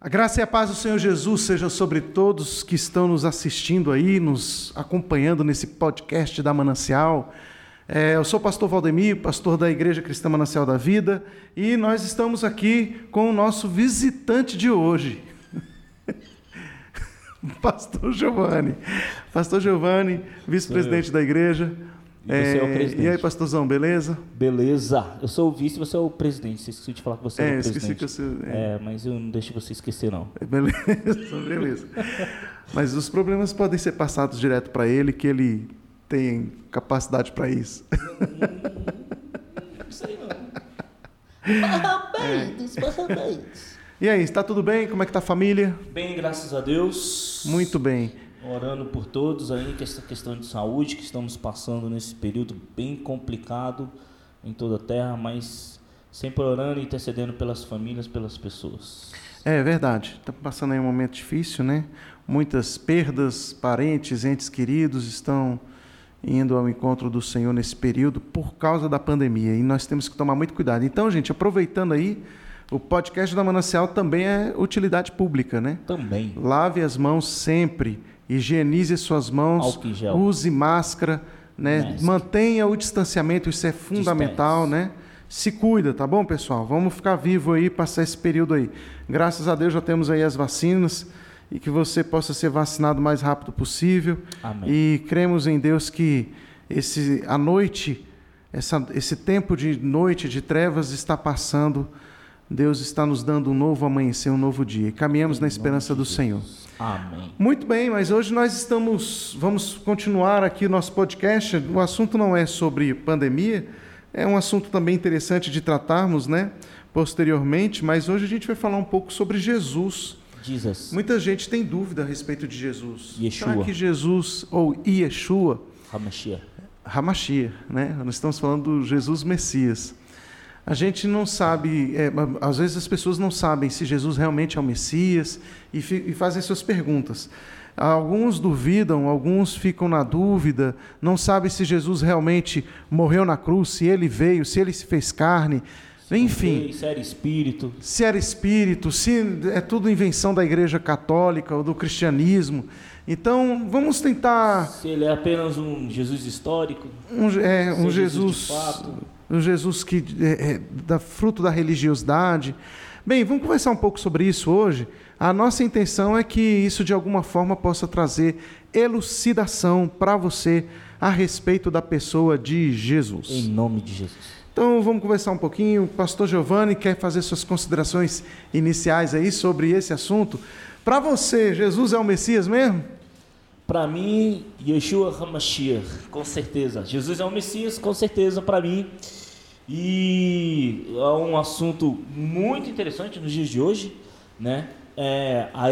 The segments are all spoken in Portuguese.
A graça e a paz do Senhor Jesus sejam sobre todos que estão nos assistindo aí, nos acompanhando nesse podcast da Manancial. É, eu sou o pastor Valdemir, pastor da Igreja Cristã Manancial da Vida, e nós estamos aqui com o nosso visitante de hoje, pastor Giovanni. Pastor Giovanni, vice-presidente da igreja. Você é o presidente. E aí, pastorzão, beleza? Beleza. Eu sou o vice, você é o presidente. Você esqueci de falar que você é, É, o esqueci presidente. que você- é. É, mas eu não deixo você esquecer, não. Beleza, beleza. Mas os problemas podem ser passados direto para ele, que ele tem capacidade para isso. Não sei, não. Parabéns, parabéns. E aí, está tudo bem? Como é que tá a família? Bem, graças a Deus. Muito bem. Orando por todos aí, que essa questão de saúde que estamos passando nesse período bem complicado em toda a terra, mas sempre orando e intercedendo pelas famílias, pelas pessoas. É verdade. Está passando aí um momento difícil, né? Muitas perdas, parentes, entes queridos estão indo ao encontro do Senhor nesse período por causa da pandemia e nós temos que tomar muito cuidado. Então, gente, aproveitando aí, o podcast da Manancial também é utilidade pública, né? Também. Lave as mãos sempre, higienize suas mãos, use máscara, né? Mantenha o distanciamento, isso é fundamental, Distance. né? Se cuida, tá bom, pessoal? Vamos ficar vivo aí, passar esse período aí. Graças a Deus já temos aí as vacinas e que você possa ser vacinado o mais rápido possível. Amém. E cremos em Deus que esse a noite, essa, esse tempo de noite de trevas está passando. Deus está nos dando um novo amanhecer, um novo dia. E caminhamos na esperança do Senhor. Amém. Muito bem, mas hoje nós estamos, vamos continuar aqui o nosso podcast. O assunto não é sobre pandemia, é um assunto também interessante de tratarmos, né? Posteriormente, mas hoje a gente vai falar um pouco sobre Jesus. Jesus. Muita gente tem dúvida a respeito de Jesus. Yeshua. Será que Jesus, ou Yeshua, Hamashia. Hamashia, né? Nós estamos falando do Jesus Messias. A gente não sabe, é, às vezes as pessoas não sabem se Jesus realmente é o Messias e, e fazem suas perguntas. Alguns duvidam, alguns ficam na dúvida, não sabem se Jesus realmente morreu na cruz, se ele veio, se ele se fez carne, enfim Se era espírito. se era espírito, se é tudo invenção da Igreja Católica ou do cristianismo. Então, vamos tentar Se ele é apenas um Jesus histórico. um, é, um é Jesus Jesus. Um Jesus que é, é, dá fruto da religiosidade. Bem, vamos conversar um pouco sobre isso hoje. A nossa intenção é que isso de alguma forma possa trazer elucidação para você a respeito da pessoa de Jesus. Em nome de Jesus. Então vamos conversar um pouquinho. O pastor Giovanni quer fazer suas considerações iniciais aí sobre esse assunto. Para você, Jesus é o Messias mesmo? Para mim, Yeshua Hamashiach, com certeza. Jesus é o Messias, com certeza, para mim. E é um assunto muito interessante nos dias de hoje, né? É, a-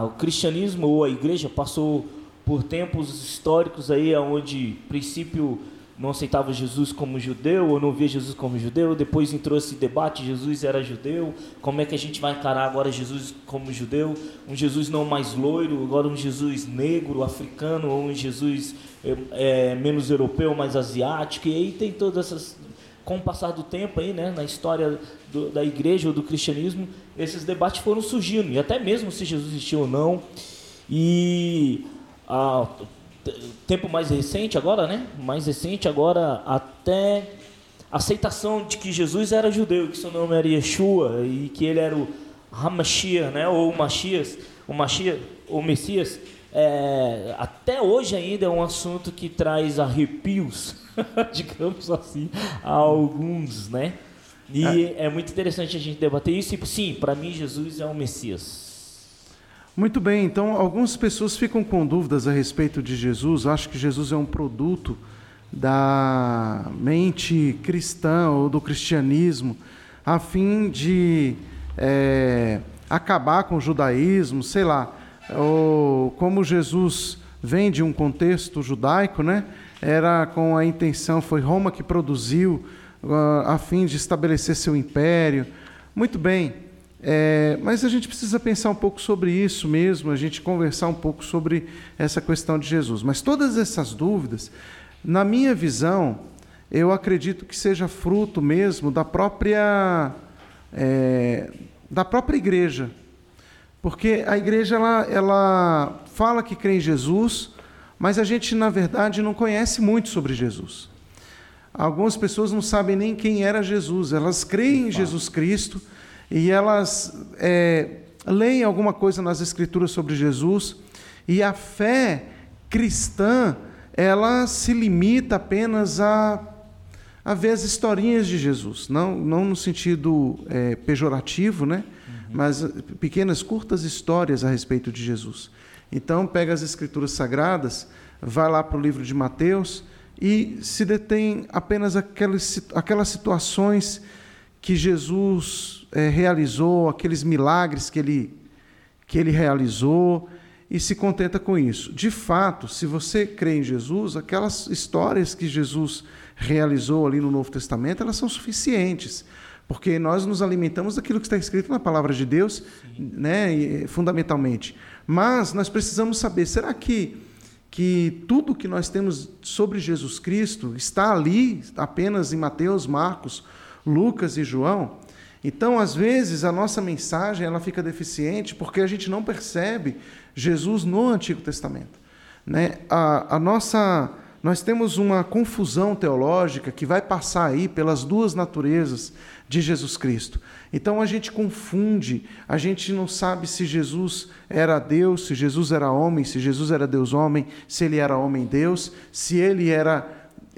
a- o cristianismo ou a igreja passou por tempos históricos aí, onde, princípio, não aceitava Jesus como judeu ou não via Jesus como judeu. Depois entrou esse debate: Jesus era judeu. Como é que a gente vai encarar agora Jesus como judeu? Um Jesus não mais loiro, agora um Jesus negro, africano, ou um Jesus é, é, menos europeu, mais asiático. E aí tem todas essas. Com o passar do tempo aí, né, na história do- da igreja ou do cristianismo, esses debates foram surgindo. E até mesmo se Jesus existiu ou não. E a, tempo mais recente agora, né? Mais recente agora até a aceitação de que Jesus era judeu, que seu nome era Yeshua e que ele era o Hamashia, né? Ou o Mashias, o Mashiach, o Messias. É, até hoje ainda é um assunto que traz arrepios, digamos assim, a alguns, né? E é muito interessante a gente debater isso. E sim, para mim Jesus é o Messias. Muito bem, então algumas pessoas ficam com dúvidas a respeito de Jesus, acham que Jesus é um produto da mente cristã ou do cristianismo, a fim de é, acabar com o judaísmo, sei lá, como Jesus vem de um contexto judaico, né? Era com a intenção, foi Roma que produziu ah, a fim de estabelecer seu império. Muito bem, é, mas a gente precisa pensar um pouco sobre isso mesmo, a gente conversar um pouco sobre essa questão de Jesus. Mas todas essas dúvidas, na minha visão, eu acredito que seja fruto mesmo da própria, é, da própria igreja. Porque a igreja ela, ela fala que crê em Jesus, mas a gente, na verdade, não conhece muito sobre Jesus. Algumas pessoas não sabem nem quem era Jesus, elas creem em Jesus Cristo e elas é, leem alguma coisa nas Escrituras sobre Jesus, e a fé cristã ela se limita apenas a, a ver as historinhas de Jesus, não, não no sentido é, pejorativo, né? Mas pequenas, curtas histórias a respeito de Jesus. Então, pega as Escrituras Sagradas, vai lá para o livro de Mateus e se detém apenas aquelas, aquelas situações que Jesus é, realizou, aqueles milagres que ele, que ele realizou, e se contenta com isso. De fato, se você crê em Jesus, aquelas histórias que Jesus realizou ali no Novo Testamento, elas são suficientes, porque nós nos alimentamos daquilo que está escrito na palavra de Deus, né, fundamentalmente. Mas nós precisamos saber, será que que tudo que nós temos sobre Jesus Cristo está ali apenas em Mateus, Marcos, Lucas e João? Então, às vezes, a nossa mensagem ela fica deficiente porque a gente não percebe Jesus no Antigo Testamento. Né? A, a nossa, nós temos uma confusão teológica que vai passar aí pelas duas naturezas de Jesus Cristo. Então a gente confunde, a gente não sabe se Jesus era Deus, se Jesus era homem, se Jesus era Deus-homem, se ele era homem-Deus, se ele era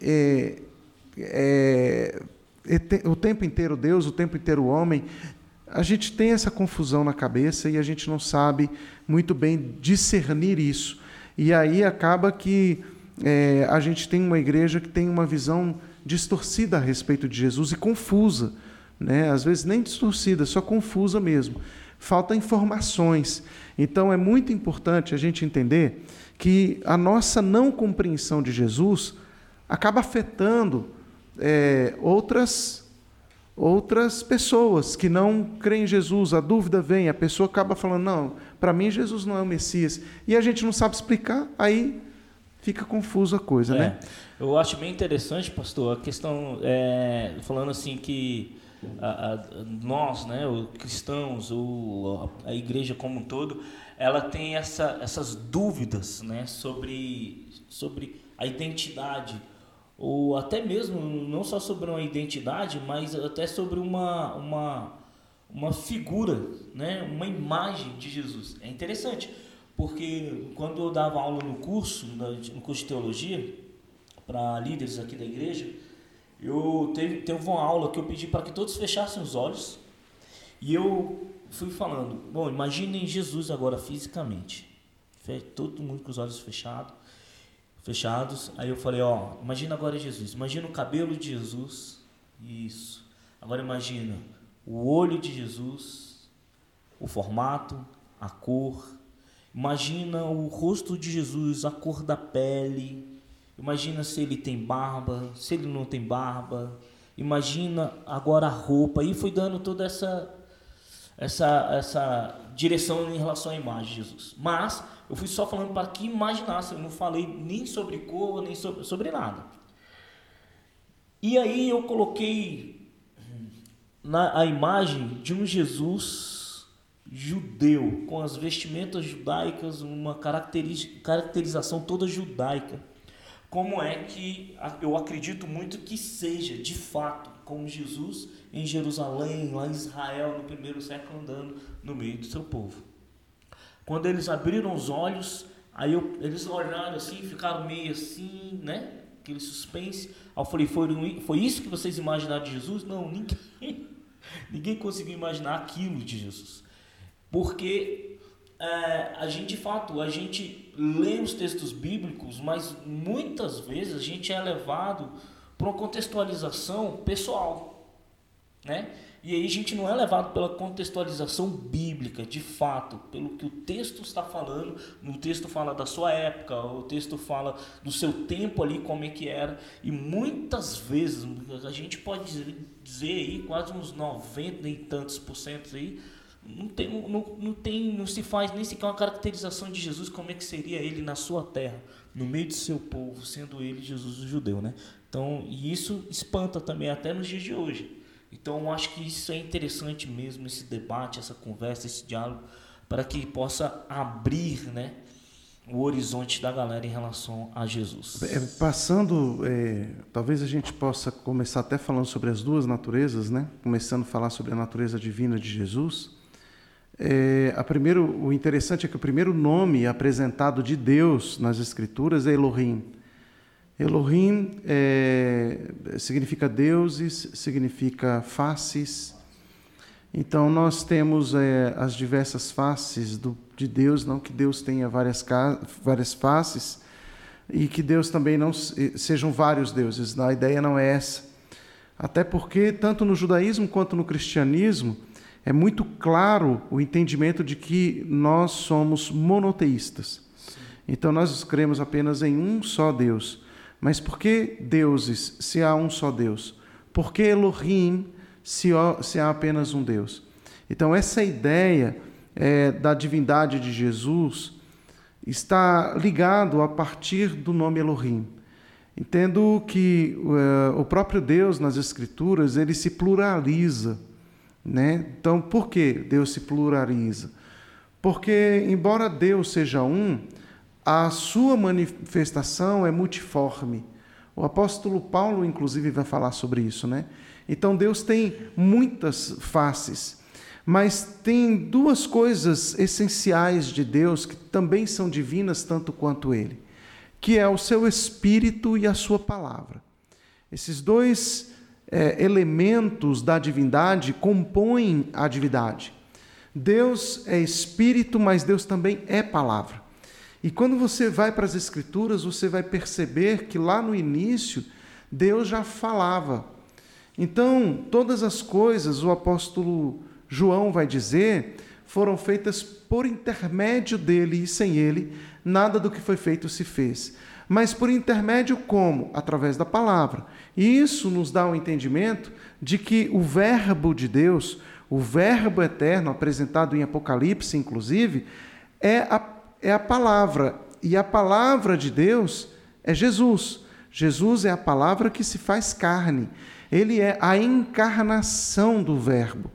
é, é, o tempo inteiro Deus, o tempo inteiro homem. A gente tem essa confusão na cabeça e a gente não sabe muito bem discernir isso. E aí acaba que é, a gente tem uma igreja que tem uma visão distorcida a respeito de Jesus e confusa né? às vezes nem distorcida, só confusa mesmo. Falta informações. Então é muito importante a gente entender que a nossa não compreensão de Jesus acaba afetando é, outras outras pessoas que não creem em Jesus, a dúvida vem, a pessoa acaba falando, não, para mim Jesus não é o Messias, e a gente não sabe explicar, aí fica confusa a coisa, é, né? Eu acho bem interessante, pastor, a questão, é, falando assim que a, a, nós, né, os cristãos, ou a igreja como um todo, ela tem essa, essas dúvidas né, sobre, sobre a identidade, ou até mesmo, não só sobre uma identidade, mas até sobre uma, uma, uma figura, né, uma imagem de Jesus. É interessante, porque quando eu dava aula no curso, no curso de teologia, para líderes aqui da igreja, eu teve, teve uma aula que eu pedi para que todos fechassem os olhos e eu fui falando, bom, imaginem Jesus agora fisicamente, todo mundo com os olhos fechados, fechados. Aí eu falei, ó, imagina agora Jesus, imagina o cabelo de Jesus, isso. Agora imagina o olho de Jesus, o formato, a cor. Imagina o rosto de Jesus, a cor da pele, Imagina se ele tem barba, se ele não tem barba. Imagina agora a roupa. E foi dando toda essa essa essa direção em relação à imagem de Jesus. Mas eu fui só falando para que imaginasse, eu não falei nem sobre cor, nem sobre, sobre nada. E aí eu coloquei na a imagem de um Jesus judeu, com as vestimentas judaicas, uma caracterização toda judaica como é que eu acredito muito que seja, de fato, como Jesus em Jerusalém, lá em Israel, no primeiro século, andando no meio do seu povo. Quando eles abriram os olhos, aí eu, eles olharam assim, ficaram meio assim, né? Aquele suspense. Aí eu falei, foi, foi isso que vocês imaginaram de Jesus? Não, ninguém, ninguém conseguiu imaginar aquilo de Jesus. Porque é, a gente, de fato, a gente lê os textos bíblicos, mas muitas vezes a gente é levado para uma contextualização pessoal, né? E aí a gente não é levado pela contextualização bíblica, de fato, pelo que o texto está falando. O texto fala da sua época, o texto fala do seu tempo ali, como é que era. E muitas vezes, a gente pode dizer aí, quase uns 90 e tantos por cento aí, não tem, não, não tem, não se faz nem sequer uma caracterização de Jesus, como é que seria ele na sua terra, no meio do seu povo, sendo ele Jesus o judeu, né? Então, e isso espanta também até nos dias de hoje. Então, acho que isso é interessante mesmo, esse debate, essa conversa, esse diálogo, para que possa abrir, né, o horizonte da galera em relação a Jesus. É, passando, é, talvez a gente possa começar até falando sobre as duas naturezas, né? Começando a falar sobre a natureza divina de Jesus. É, a primeiro, o interessante é que o primeiro nome apresentado de Deus nas Escrituras é Elohim. Elohim é, significa deuses, significa faces. Então nós temos é, as diversas faces do, de Deus, não que Deus tenha várias, várias faces e que Deus também não sejam vários deuses. A ideia não é essa. Até porque tanto no judaísmo quanto no cristianismo é muito claro o entendimento de que nós somos monoteístas. Então nós cremos apenas em um só Deus. Mas por que deuses se há um só Deus? Por que Elohim se há apenas um Deus? Então essa ideia é, da divindade de Jesus está ligado a partir do nome Elohim. Entendo que uh, o próprio Deus nas Escrituras ele se pluraliza. Né? Então, por que Deus se pluraliza? Porque, embora Deus seja um, a sua manifestação é multiforme. O apóstolo Paulo, inclusive, vai falar sobre isso. Né? Então, Deus tem muitas faces, mas tem duas coisas essenciais de Deus que também são divinas tanto quanto Ele, que é o seu Espírito e a sua palavra. Esses dois é, elementos da divindade compõem a divindade. Deus é espírito, mas Deus também é palavra. E quando você vai para as Escrituras, você vai perceber que lá no início, Deus já falava. Então, todas as coisas, o apóstolo João vai dizer, foram feitas por intermédio dele e sem ele, nada do que foi feito se fez mas por intermédio como? Através da palavra. E isso nos dá o um entendimento de que o Verbo de Deus, o Verbo eterno, apresentado em Apocalipse, inclusive, é a, é a palavra. E a palavra de Deus é Jesus. Jesus é a palavra que se faz carne. Ele é a encarnação do Verbo.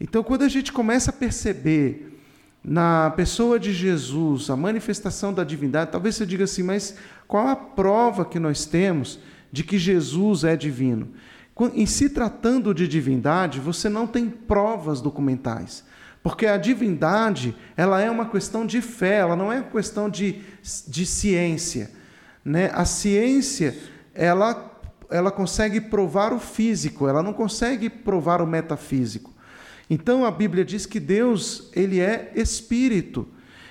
Então, quando a gente começa a perceber na pessoa de Jesus, a manifestação da divindade, talvez você diga assim, mas qual a prova que nós temos de que Jesus é divino? Em se tratando de divindade, você não tem provas documentais. Porque a divindade, ela é uma questão de fé, ela não é uma questão de, de ciência. Né? A ciência, ela, ela consegue provar o físico, ela não consegue provar o metafísico. Então a Bíblia diz que Deus, ele é espírito.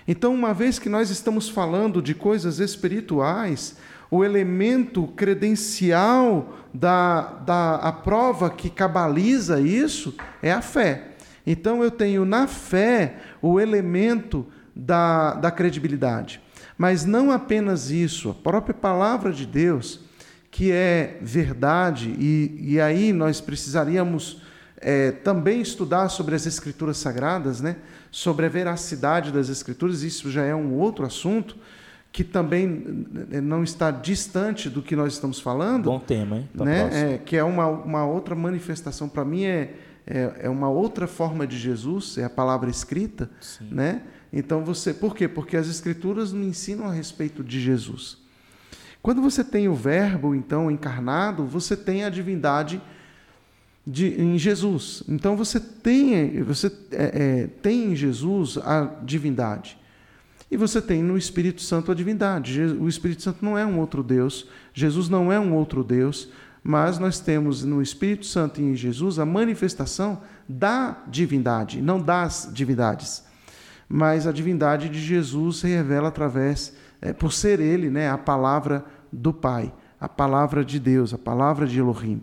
Então, uma vez que nós estamos falando de coisas espirituais, o elemento credencial da, da a prova que cabaliza isso é a fé. Então, eu tenho na fé o elemento da, da credibilidade. Mas não apenas isso, a própria palavra de Deus, que é verdade, e, e aí nós precisaríamos é, também estudar sobre as Escrituras Sagradas, né? sobre a veracidade das Escrituras, isso já é um outro assunto que também não está distante do que nós estamos falando. Bom tema, hein? né? É, que é uma, uma outra manifestação. Para mim, é, é, é, uma outra forma de Jesus, é a palavra escrita. Sim. Né? Então, você. Por quê? Porque as Escrituras nos ensinam a respeito de Jesus. Quando você tem o Verbo, então, encarnado, você tem a divindade de, em Jesus. Então você tem, você é, é, tem em Jesus a divindade. E você tem no Espírito Santo a divindade. O Espírito Santo não é um outro Deus, Jesus não é um outro Deus, mas nós temos no Espírito Santo e em Jesus a manifestação da divindade, não das divindades. Mas a divindade de Jesus se revela através, é, por ser Ele, né, a palavra do Pai, a palavra de Deus, a palavra de Elohim.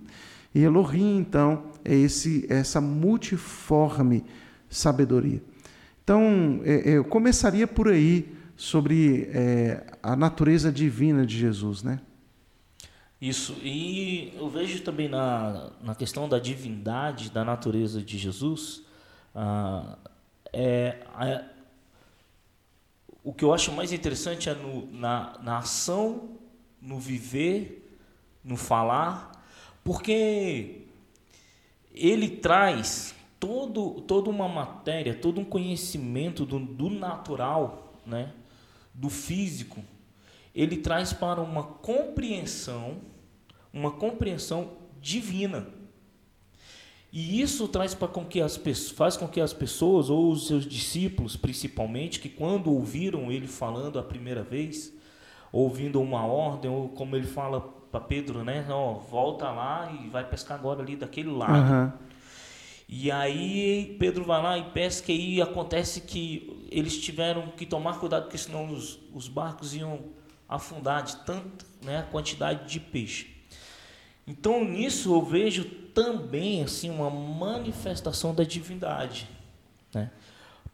E Elohim, então, é esse, essa multiforme sabedoria. Então, é, é, eu começaria por aí sobre é, a natureza divina de Jesus, né? Isso, e eu vejo também na, na questão da divindade, da natureza de Jesus, ah, é, é, o que eu acho mais interessante é no, na, na ação, no viver, no falar porque ele traz todo, toda uma matéria, todo um conhecimento do, do natural, né, do físico, ele traz para uma compreensão, uma compreensão divina. E isso traz para com que as pessoas, faz com que as pessoas ou os seus discípulos, principalmente, que quando ouviram ele falando a primeira vez, ouvindo uma ordem ou como ele fala para Pedro, né, ó, volta lá e vai pescar agora ali daquele lado. Uhum. E aí Pedro vai lá e pesca e acontece que eles tiveram que tomar cuidado porque senão os, os barcos iam afundar de tanta né, quantidade de peixe. Então nisso eu vejo também assim uma manifestação da divindade, né?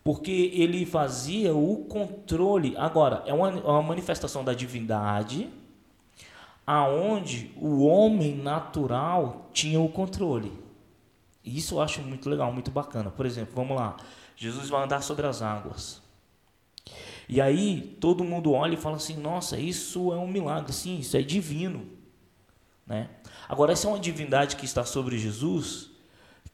Porque ele fazia o controle. Agora é uma, uma manifestação da divindade, aonde o homem natural tinha o controle. Isso eu acho muito legal, muito bacana. Por exemplo, vamos lá. Jesus vai andar sobre as águas. E aí todo mundo olha e fala assim: "Nossa, isso é um milagre, sim, isso é divino", né? Agora, essa é uma divindade que está sobre Jesus,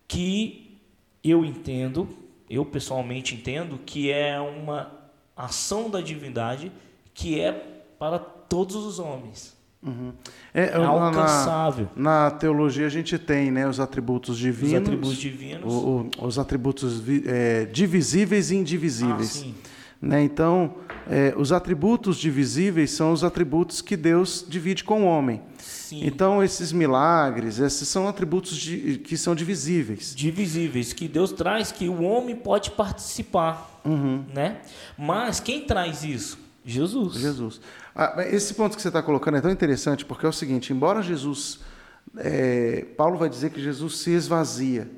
que eu entendo, eu pessoalmente entendo, que é uma ação da divindade que é para todos os homens. Uhum. É, é alcançável. Na, na, teologia a gente tem né, os atributos divinos. Os atributos divinos. O, o, os atributos é, divisíveis e indivisíveis. Ah, né? Então, é, os atributos divisíveis são os atributos que Deus divide com o homem. Sim. Então, esses milagres, esses são atributos de, que são divisíveis. Divisíveis, que Deus traz, que o homem pode participar. Uhum. Né? Mas quem traz isso? Jesus. Jesus. Ah, esse ponto que você está colocando é tão interessante, porque é o seguinte: embora Jesus. É, Paulo vai dizer que Jesus se esvazia.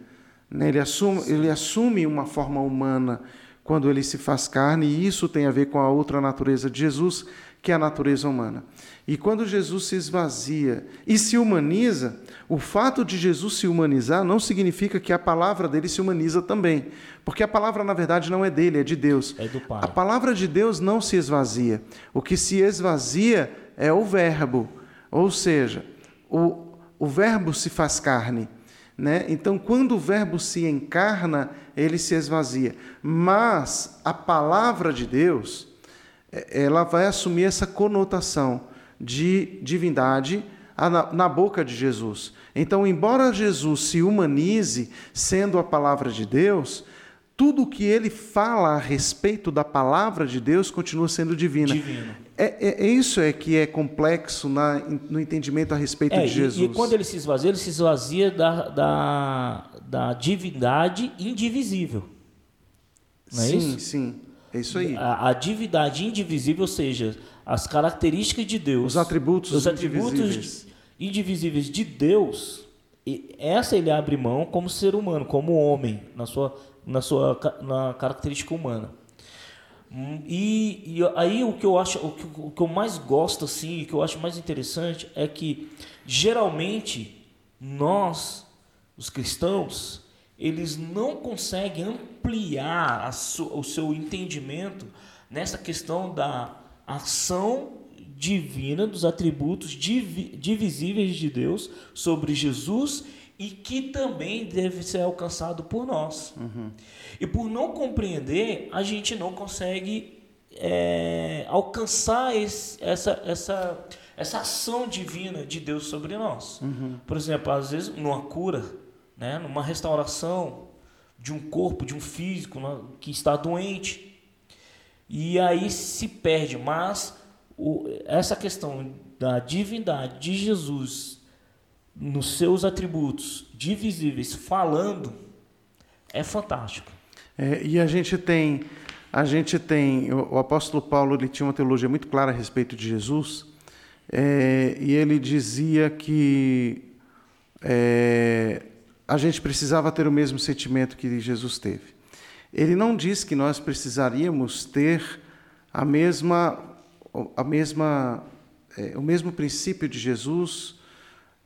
Né? Ele, assume, ele assume uma forma humana quando ele se faz carne, e isso tem a ver com a outra natureza de Jesus, que é a natureza humana. E quando Jesus se esvazia e se humaniza, o fato de Jesus se humanizar não significa que a palavra dele se humaniza também, porque a palavra na verdade não é dele, é de Deus. É do Pai. A palavra de Deus não se esvazia. O que se esvazia é o verbo, ou seja, o, o verbo se faz carne. Né? Então, quando o Verbo se encarna, ele se esvazia. Mas a palavra de Deus, ela vai assumir essa conotação de divindade na boca de Jesus. Então, embora Jesus se humanize sendo a palavra de Deus, tudo o que ele fala a respeito da palavra de Deus continua sendo divina. Divino. É, é, é, isso é que é complexo na, no entendimento a respeito é, de Jesus. E, e, quando ele se esvazia, ele se esvazia da, da, da divindade indivisível. Não é sim, isso? sim. É isso aí. A, a, divindade indivisível, ou seja, as características de Deus. Os atributos, os atributos indivisíveis. indivisíveis de Deus, essa ele abre mão como ser humano, como homem, na sua, na sua na característica humana. E, e, aí o que eu acho, o que, o que eu mais gosto assim, o que eu acho mais interessante é que geralmente nós, os cristãos, eles não conseguem ampliar o seu entendimento nessa questão da ação divina dos atributos divisíveis de Deus sobre Jesus e que também deve ser alcançado por nós. Uhum. E por não compreender, a gente não consegue é, alcançar esse, essa, essa, essa ação divina de Deus sobre nós. Uhum. Por exemplo, às vezes numa cura, né, numa restauração de um corpo, de um físico né, que está doente, e aí se perde. Mas o, essa questão da divindade de Jesus nos seus atributos divisíveis, falando, é fantástico. É, e a gente tem, a gente tem, o, o, apóstolo Paulo ele tinha uma teologia muito clara a respeito de Jesus, é, e ele dizia que é, a gente precisava ter o mesmo sentimento que Jesus teve. Ele não diz que nós precisaríamos ter a mesma, a mesma, é, o mesmo princípio de Jesus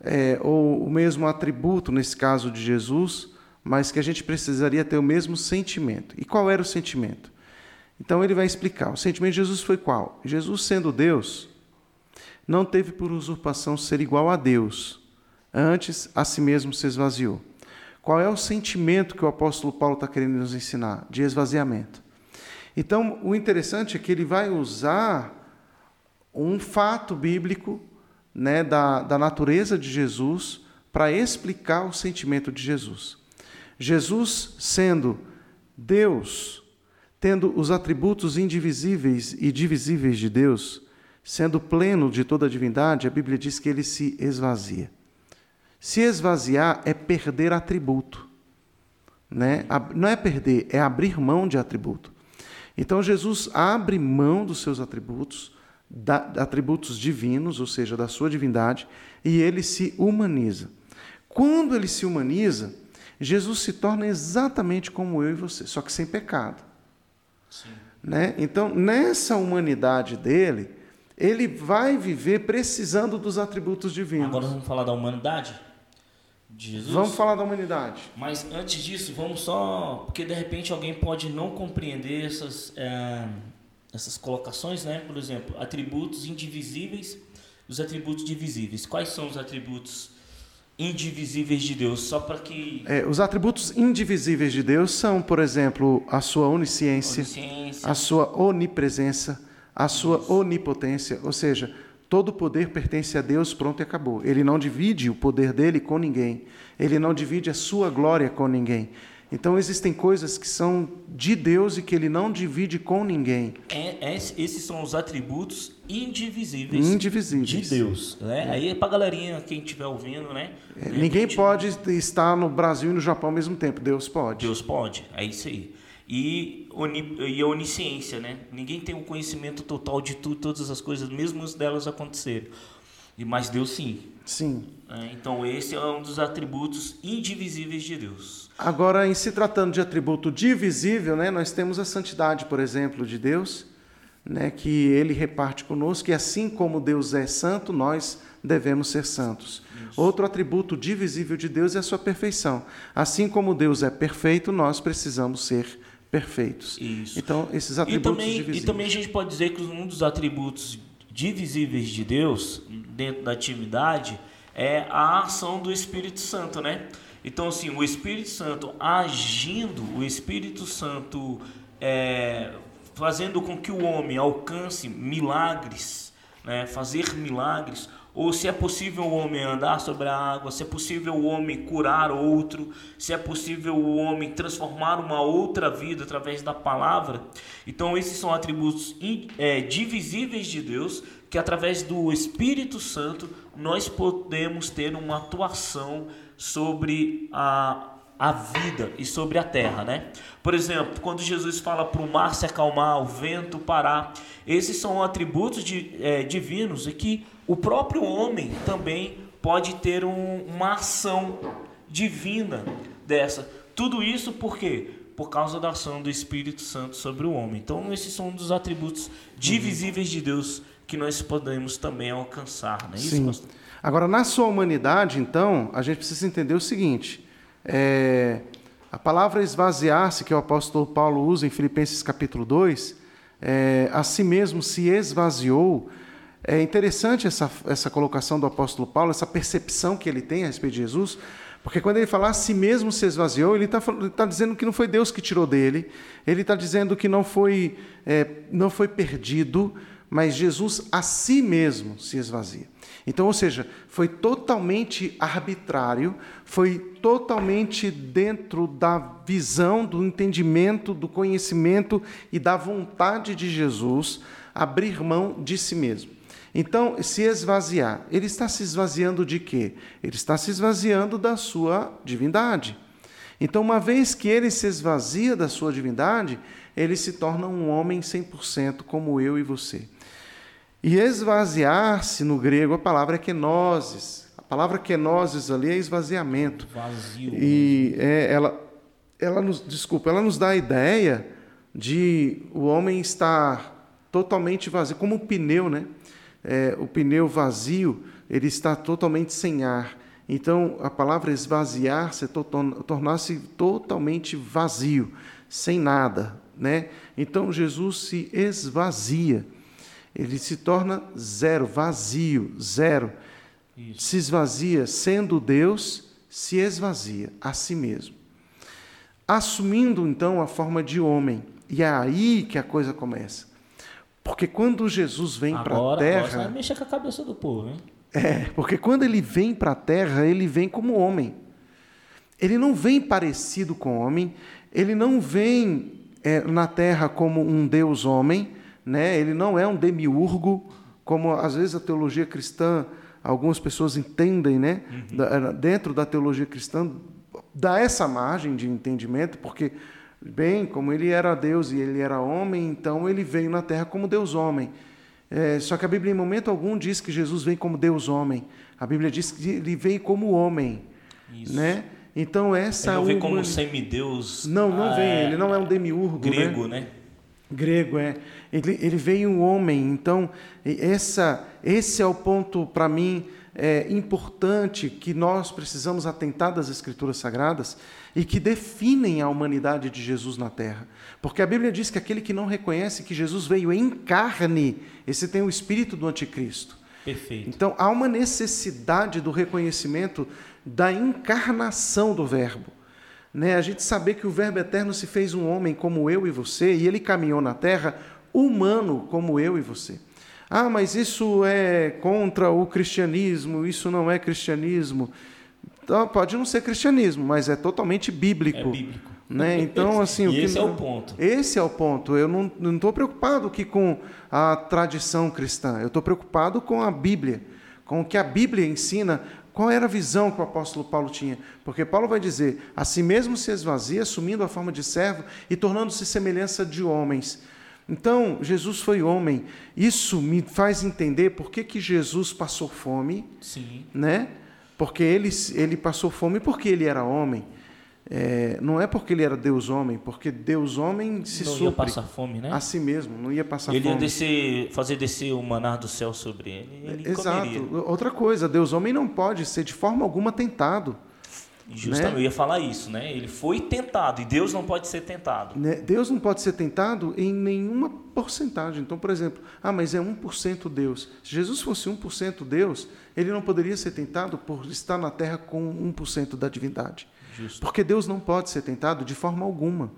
é, ou o mesmo atributo, nesse caso de Jesus, mas que a gente precisaria ter o mesmo sentimento. E qual era o sentimento? Então ele vai explicar. O sentimento de Jesus foi qual? Jesus, sendo Deus, não teve por usurpação ser igual a Deus, antes a si mesmo se esvaziou, Qual é o sentimento que o apóstolo Paulo está querendo nos ensinar? De esvaziamento. Então, o interessante é que ele vai usar um fato bíblico né, da, da natureza de Jesus para explicar o sentimento de Jesus. Jesus, sendo Deus, tendo os atributos indivisíveis e divisíveis de Deus, sendo pleno de toda a divindade, a Bíblia diz que ele se esvazia. Se esvaziar é perder atributo. Né? Não é perder, é abrir mão de atributo. Então Jesus abre mão dos seus atributos, da, atributos divinos, ou seja, da sua divindade, e ele se humaniza. Quando ele se humaniza, Jesus se torna exatamente como eu e você, só que sem pecado. Né? Então, nessa humanidade dele, ele vai viver precisando dos atributos divinos. Agora vamos falar da humanidade de Jesus. Vamos falar da humanidade. Mas antes disso, vamos só. Porque de repente alguém pode não compreender essas, é, essas colocações, né? Por exemplo, atributos indivisíveis, os atributos divisíveis. Quais são os atributos indivisíveis de Deus? Só para que. É, os atributos indivisíveis de Deus são, por exemplo, a sua onisciência, onisciência. a sua onipresença, a sua Isso. onipotência, ou seja, todo poder pertence a Deus, pronto e acabou. Ele não divide o poder dele com ninguém. Ele não divide a sua glória com ninguém. Então existem coisas que são de Deus e que ele não divide com ninguém. É, é, esses são os atributos indivisíveis, indivisíveis. de Deus. Né? É. Aí é para galerinha, quem estiver ouvindo, né? É, ninguém pode estar no Brasil e no Japão ao mesmo tempo. Deus pode. Deus pode, é isso aí. E, oni, e a onisciência, né? Ninguém tem o conhecimento total de tudo, todas as coisas, mesmo delas acontecerem. E mas Deus sim. Sim. É, então esse é um dos atributos indivisíveis de Deus. Agora, em se tratando de atributo divisível, né, nós temos a santidade, por exemplo, de Deus, né, que Ele reparte conosco, e assim como Deus é santo, nós devemos ser santos. Isso. Outro atributo divisível de Deus é a sua perfeição. Assim como Deus é perfeito, nós precisamos ser perfeitos. Isso. Então, esses atributos e também, divisíveis. E também a gente pode dizer que um dos atributos divisíveis de Deus, dentro da atividade, é a ação do Espírito Santo, né? Então, assim, o Espírito Santo agindo, o Espírito Santo é, fazendo com que o homem alcance milagres, né? fazer milagres, ou se é possível o homem andar sobre a água, se é possível o homem curar outro, se é possível o homem transformar uma outra vida através da palavra. Então, esses são atributos é, divisíveis de Deus que, através do Espírito Santo, nós podemos ter uma atuação sobre a a vida e sobre a terra, né? Por exemplo, quando Jesus fala para o mar se acalmar, o vento parar, esses são atributos de, é, divinos e que o próprio homem também pode ter um, uma ação divina dessa. Tudo isso por quê? Por causa da ação do Espírito Santo sobre o homem. Então, esses são um dos atributos divisíveis de Deus que nós podemos também alcançar, não é isso, Sim. Pastor? Agora, na sua humanidade, então, a gente precisa entender o seguinte: é, a palavra esvaziar-se, que o apóstolo Paulo usa em Filipenses capítulo 2, é, a si mesmo se esvaziou é interessante essa, essa colocação do apóstolo Paulo, essa percepção que ele tem a respeito de Jesus, porque quando ele fala a si mesmo se esvaziou, ele está tá dizendo que não foi Deus que tirou dele, ele está dizendo que não foi, é, não foi perdido, mas Jesus a si mesmo se esvazia. Então, ou seja, foi totalmente arbitrário, foi totalmente dentro da visão, do entendimento, do conhecimento e da vontade de Jesus abrir mão de si mesmo. Então, se esvaziar, ele está se esvaziando de quê? Ele está se esvaziando da sua divindade. Então, uma vez que ele se esvazia da sua divindade, ele se torna um homem 100% como eu e você. E esvaziar-se no grego, a palavra é kenosis. A palavra kenosis ali é esvaziamento. Vazio. E é, ela, ela nos, desculpa, ela nos dá a ideia de o homem estar totalmente vazio, como um pneu, né? É, o pneu vazio, ele está totalmente sem ar. Então, a palavra esvaziar-se tornar-se totalmente vazio, sem nada. Né? Então, Jesus se esvazia, ele se torna zero, vazio, zero. Isso. Se esvazia sendo Deus, se esvazia a si mesmo, assumindo então a forma de homem. E é aí que a coisa começa. Porque quando Jesus vem para a terra. Agora você mexe com a cabeça do povo, hein? É, porque quando ele vem para a terra, ele vem como homem. Ele não vem parecido com homem, ele não vem é, na terra como um Deus homem, né? ele não é um demiurgo, como às vezes a teologia cristã, algumas pessoas entendem, né? Uhum. Da, é, dentro da teologia cristã, dá essa margem de entendimento, porque, bem, como ele era Deus e ele era homem, então ele veio na terra como Deus homem. É, só que a Bíblia, em momento algum, diz que Jesus vem como Deus homem. A Bíblia diz que ele veio como homem. Isso. Né? Então essa ele não vem como semideus. Não, não ah, vem. É... Ele não é um demiurgo. Né? Grego, né? né? Grego é. Ele, ele veio um homem. Então essa, esse é o ponto para mim é, importante que nós precisamos atentar das Escrituras Sagradas e que definem a humanidade de Jesus na Terra. Porque a Bíblia diz que aquele que não reconhece que Jesus veio em carne, esse tem o espírito do anticristo. Perfeito. Então há uma necessidade do reconhecimento da encarnação do Verbo. Né? A gente saber que o Verbo eterno se fez um homem como eu e você, e ele caminhou na terra humano como eu e você. Ah, mas isso é contra o cristianismo, isso não é cristianismo. Então, pode não ser cristianismo, mas é totalmente bíblico. É bíblico. Né? Então, assim, e esse que, é o ponto. Esse é o ponto. Eu não estou preocupado aqui com a tradição cristã. Eu estou preocupado com a Bíblia, com o que a Bíblia ensina qual era a visão que o apóstolo Paulo tinha? Porque Paulo vai dizer: a si mesmo se esvazia, assumindo a forma de servo e tornando-se semelhança de homens. Então, Jesus foi homem. Isso me faz entender por que, que Jesus passou fome. Sim. Né? Porque ele, ele passou fome porque ele era homem. É, não é porque ele era Deus homem, porque Deus homem se não ia passar fome, né? A si mesmo, não ia passar ele fome. Ele ia descer, fazer descer o manar do céu sobre ele. ele Exato. Comeria. Outra coisa, Deus homem não pode ser de forma alguma tentado. Justamente, né? eu ia falar isso, né? Ele foi tentado e Deus não pode ser tentado. Né? Deus não pode ser tentado em nenhuma porcentagem. Então, por exemplo, ah, mas é 1% Deus. Se Jesus fosse 1% Deus, ele não poderia ser tentado por estar na terra com 1% da divindade. Justo. Porque Deus não pode ser tentado de forma alguma.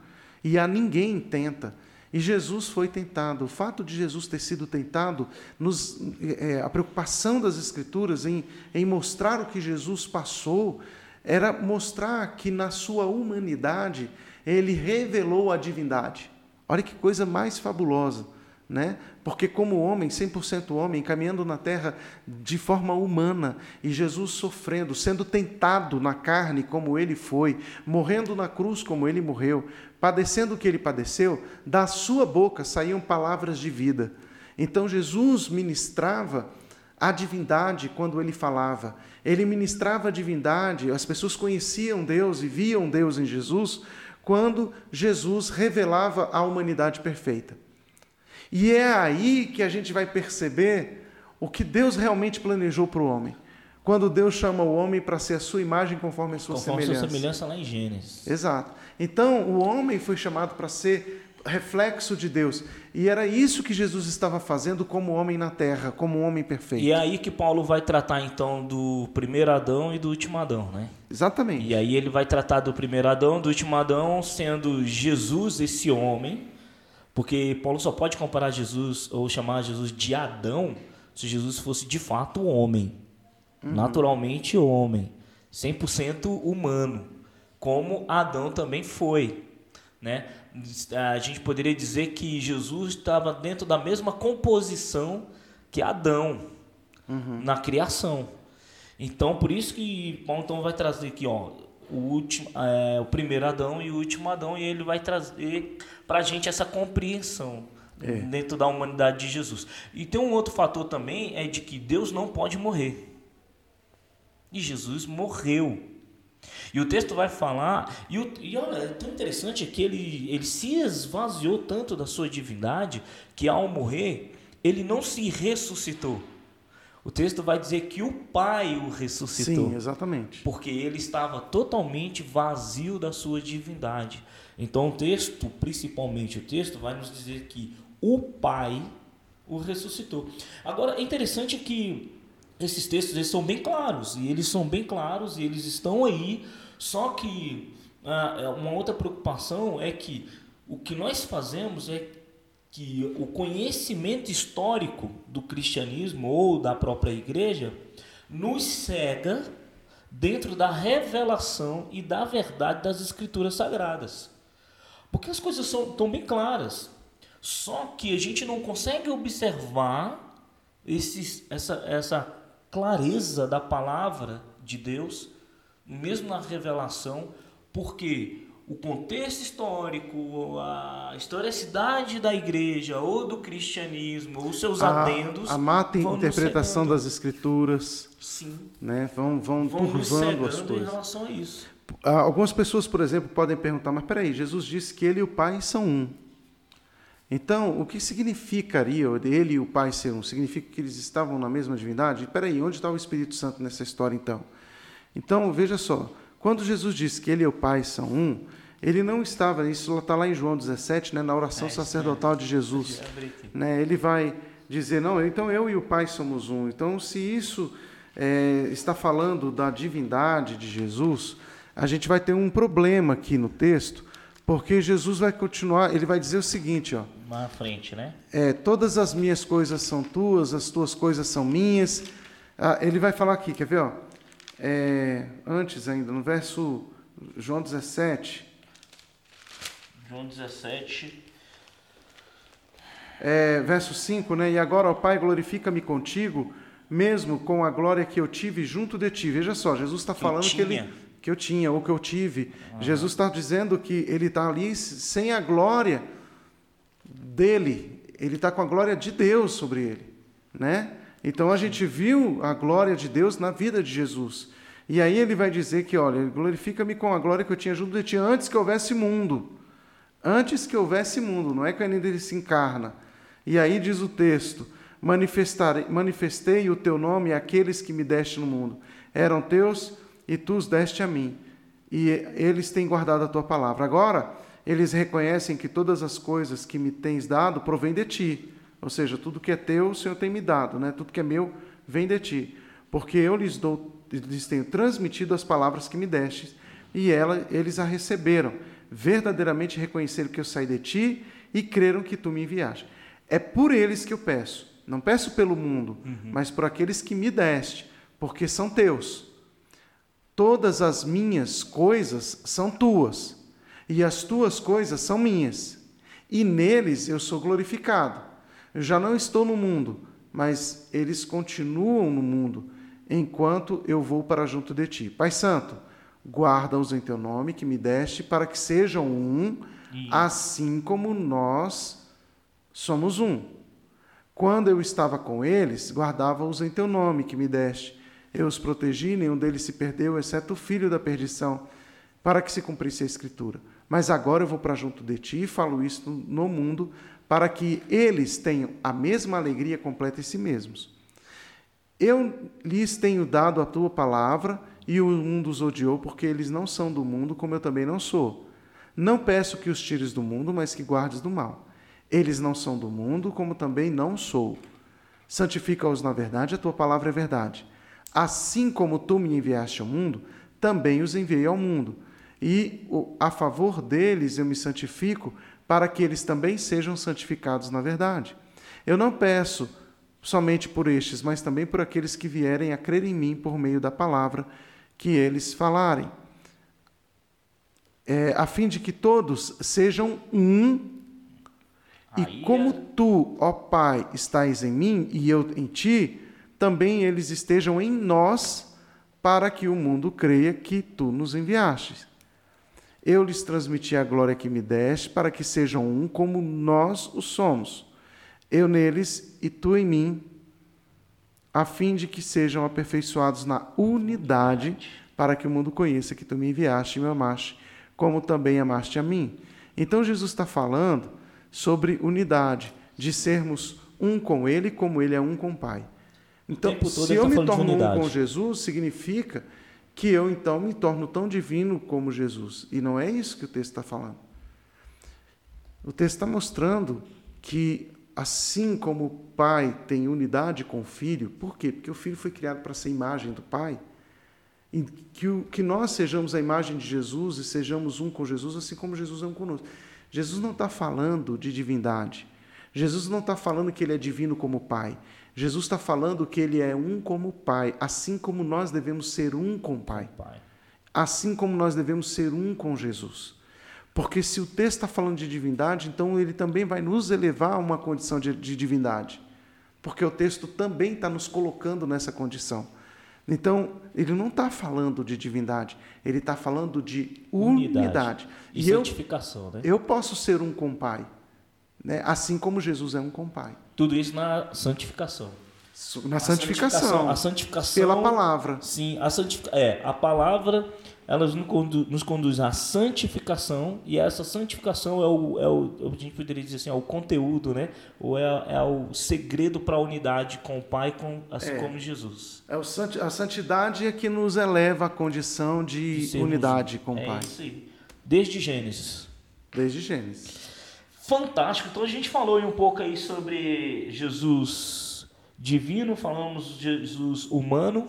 E a ninguém tenta. E Jesus foi tentado. O fato de Jesus ter sido tentado, nos, é, a preocupação das Escrituras em, em mostrar o que Jesus passou, era mostrar que na sua humanidade ele revelou a divindade. Olha que coisa mais fabulosa né? Porque como homem, 100% homem, caminhando na terra de forma humana, e Jesus sofrendo, sendo tentado na carne como ele foi, morrendo na cruz como ele morreu, padecendo o que ele padeceu, da sua boca saíam palavras de vida. Então Jesus ministrava a divindade quando ele falava. Ele ministrava a divindade, as pessoas conheciam Deus e viam Deus em Jesus quando Jesus revelava a humanidade perfeita. E é aí que a gente vai perceber o que Deus realmente planejou para o homem. Quando Deus chama o homem para ser a sua imagem conforme a sua conforme semelhança. Conforme a sua semelhança lá em Gênesis. Exato. Então, o homem foi chamado para ser reflexo de Deus. E era isso que Jesus estava fazendo como homem na terra, como homem perfeito. E é aí que Paulo vai tratar então do primeiro Adão e do último Adão, né? Exatamente. E aí ele vai tratar do primeiro Adão, do último Adão, sendo Jesus esse homem porque Paulo só pode comparar Jesus ou chamar Jesus de Adão se Jesus fosse de fato homem, uhum. naturalmente homem, 100% humano, como Adão também foi. Né? A gente poderia dizer que Jesus estava dentro da mesma composição que Adão uhum. na criação. Então, por isso que Paulo então vai trazer aqui, ó, o último, é, o primeiro Adão e o último Adão, e ele vai trazer para a gente essa compreensão é. dentro da humanidade de Jesus. E tem um outro fator também, é de que Deus não pode morrer. E Jesus morreu. E o texto vai falar, e, o, e olha, é tão interessante que ele, ele se esvaziou tanto da sua divindade que ao morrer, ele não se ressuscitou. O texto vai dizer que o Pai o ressuscitou. Sim, exatamente. Porque ele estava totalmente vazio da sua divindade. Então o texto, principalmente o texto, vai nos dizer que o Pai o ressuscitou. Agora, é interessante que esses textos eles são bem claros, e eles são bem claros, e eles estão aí, só que ah, uma outra preocupação é que o que nós fazemos é que o conhecimento histórico do cristianismo ou da própria igreja nos cega dentro da revelação e da verdade das escrituras sagradas. Porque as coisas são, estão bem claras. Só que a gente não consegue observar esses, essa, essa clareza da palavra de Deus, mesmo na revelação, porque o contexto histórico, a historicidade da igreja ou do cristianismo, os seus a, adendos. A mata interpretação das escrituras. Sim. Né, vão, vão, vão turvando as coisas. em relação a isso. Algumas pessoas, por exemplo, podem perguntar: mas peraí, Jesus disse que ele e o Pai são um. Então, o que significaria ele e o Pai ser um? Significa que eles estavam na mesma divindade? Peraí, onde está o Espírito Santo nessa história então? Então, veja só: quando Jesus disse que ele e o Pai são um, ele não estava, isso está lá em João 17, né, na oração é, sacerdotal de Jesus. Né, ele vai dizer: não, então eu e o Pai somos um. Então, se isso é, está falando da divindade de Jesus a gente vai ter um problema aqui no texto, porque Jesus vai continuar, ele vai dizer o seguinte, ó. Na frente, né? É, todas as minhas coisas são tuas, as tuas coisas são minhas. Ah, ele vai falar aqui, quer ver, ó? É, antes ainda, no verso João 17. João 17. É, verso 5, né? E agora, ó Pai, glorifica-me contigo, mesmo com a glória que eu tive junto de ti. Veja só, Jesus está falando que ele que eu tinha ou que eu tive. Uhum. Jesus está dizendo que ele está ali sem a glória dele, ele está com a glória de Deus sobre ele, né? Então a gente viu a glória de Deus na vida de Jesus. E aí ele vai dizer que, olha, glorifica-me com a glória que eu tinha junto de ti antes que houvesse mundo. Antes que houvesse mundo, não é que ainda ele se encarna. E aí diz o texto: manifestei o teu nome àqueles que me deste no mundo. Eram teus e tu os deste a mim, e eles têm guardado a tua palavra. Agora, eles reconhecem que todas as coisas que me tens dado provêm de ti. Ou seja, tudo que é teu, o Senhor tem me dado, né? tudo que é meu vem de ti. Porque eu lhes, dou, lhes tenho transmitido as palavras que me destes, e ela, eles a receberam. Verdadeiramente reconheceram que eu saí de ti e creram que tu me enviaste. É por eles que eu peço. Não peço pelo mundo, uhum. mas por aqueles que me deste, porque são teus. Todas as minhas coisas são tuas, e as tuas coisas são minhas, e neles eu sou glorificado. Eu já não estou no mundo, mas eles continuam no mundo, enquanto eu vou para junto de ti. Pai Santo, guarda-os em teu nome que me deste, para que sejam um, assim como nós somos um. Quando eu estava com eles, guardava-os em teu nome que me deste eu os protegi, nenhum deles se perdeu, exceto o filho da perdição, para que se cumprisse a Escritura. Mas agora eu vou para junto de ti e falo isso no mundo, para que eles tenham a mesma alegria completa em si mesmos. Eu lhes tenho dado a tua palavra, e o mundo os odiou, porque eles não são do mundo, como eu também não sou. Não peço que os tires do mundo, mas que guardes do mal. Eles não são do mundo, como também não sou. Santifica-os na verdade, a tua palavra é verdade. Assim como tu me enviaste ao mundo, também os enviei ao mundo. E a favor deles eu me santifico, para que eles também sejam santificados na verdade. Eu não peço somente por estes, mas também por aqueles que vierem a crer em mim por meio da palavra que eles falarem, é, a fim de que todos sejam um. E como tu, ó Pai, estás em mim e eu em ti, também eles estejam em nós, para que o mundo creia que tu nos enviastes. Eu lhes transmiti a glória que me deste, para que sejam um como nós o somos. Eu neles e tu em mim, a fim de que sejam aperfeiçoados na unidade, para que o mundo conheça que tu me enviaste e me amaste, como também amaste a mim. Então Jesus está falando sobre unidade, de sermos um com Ele, como Ele é um com o Pai. Então, se eu tá me torno um com Jesus, significa que eu então me torno tão divino como Jesus. E não é isso que o texto está falando. O texto está mostrando que assim como o pai tem unidade com o filho, por quê? Porque o filho foi criado para ser imagem do pai. E que, o, que nós sejamos a imagem de Jesus e sejamos um com Jesus, assim como Jesus é um conosco. Jesus não está falando de divindade. Jesus não está falando que ele é divino como pai. Jesus está falando que ele é um como pai, assim como nós devemos ser um com o pai. Assim como nós devemos ser um com Jesus. Porque se o texto está falando de divindade, então ele também vai nos elevar a uma condição de, de divindade. Porque o texto também está nos colocando nessa condição. Então, ele não está falando de divindade, ele está falando de unidade. unidade. E, e santificação, eu, né? Eu posso ser um com o Pai, né? assim como Jesus é um com o Pai. Tudo isso na santificação. Na santificação, santificação. A santificação. Pela palavra. Sim, a santificação. É, a palavra ela nos conduz, nos conduz à santificação, e essa santificação é o, é o, a gente poderia dizer assim, é o conteúdo, né? ou é, é o segredo para a unidade com o Pai, com, assim é, como Jesus. É o, a santidade é que nos eleva à condição de, de unidade com o é Pai. Isso aí. Desde Gênesis. Desde Gênesis. Fantástico. Então a gente falou um pouco aí sobre Jesus divino, falamos de Jesus humano,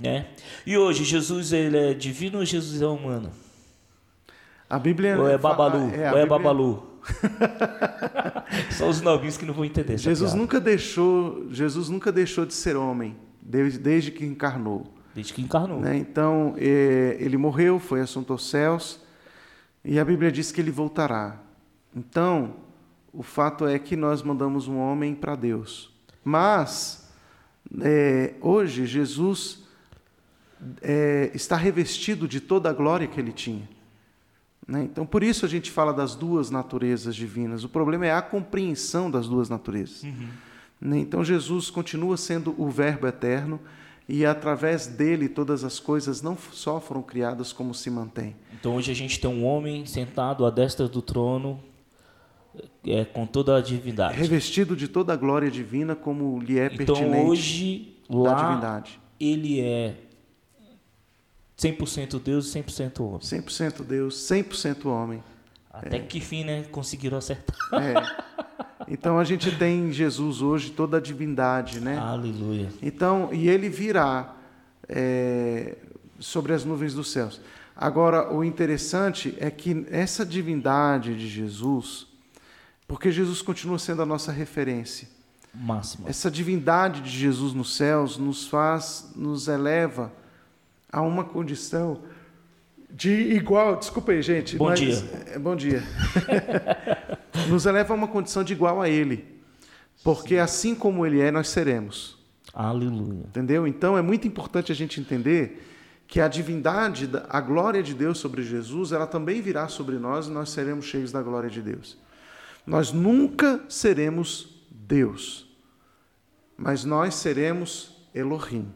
né? E hoje, Jesus ele é divino ou Jesus é humano? A Bíblia ou é Babalu? É, ou é Bíblia... Babalu? São os novinhos que não vão entender. Jesus nunca deixou, Jesus nunca deixou de ser homem desde, desde que encarnou. Desde que encarnou. Né? Então é, ele morreu, foi assunto aos céus e a Bíblia diz que ele voltará. Então o fato é que nós mandamos um homem para Deus, mas é, hoje Jesus é, está revestido de toda a glória que ele tinha. Né? Então, por isso a gente fala das duas naturezas divinas. O problema é a compreensão das duas naturezas. Uhum. Né? Então, Jesus continua sendo o Verbo eterno e através dele todas as coisas não só foram criadas, como se mantêm. Então, hoje a gente tem um homem sentado à destra do trono. É, com toda a divindade. Revestido de toda a glória divina, como lhe é então, pertinente. Então, hoje, lá, divindade. ele é 100% Deus e 100% homem. 100% Deus, 100% homem. Até é. que fim, né? Conseguiram acertar. É. Então a gente tem em Jesus hoje toda a divindade, né? Aleluia. Então, e ele virá é, sobre as nuvens dos céus. Agora, o interessante é que essa divindade de Jesus, porque Jesus continua sendo a nossa referência. Máxima. Essa divindade de Jesus nos céus nos faz, nos eleva a uma condição de igual. Desculpa aí, gente. Bom mas, dia. É, bom dia. Nos eleva a uma condição de igual a Ele. Porque Sim. assim como Ele é, nós seremos. Aleluia. Entendeu? Então é muito importante a gente entender que a divindade, a glória de Deus sobre Jesus, ela também virá sobre nós e nós seremos cheios da glória de Deus. Nós nunca seremos Deus, mas nós seremos Elohim,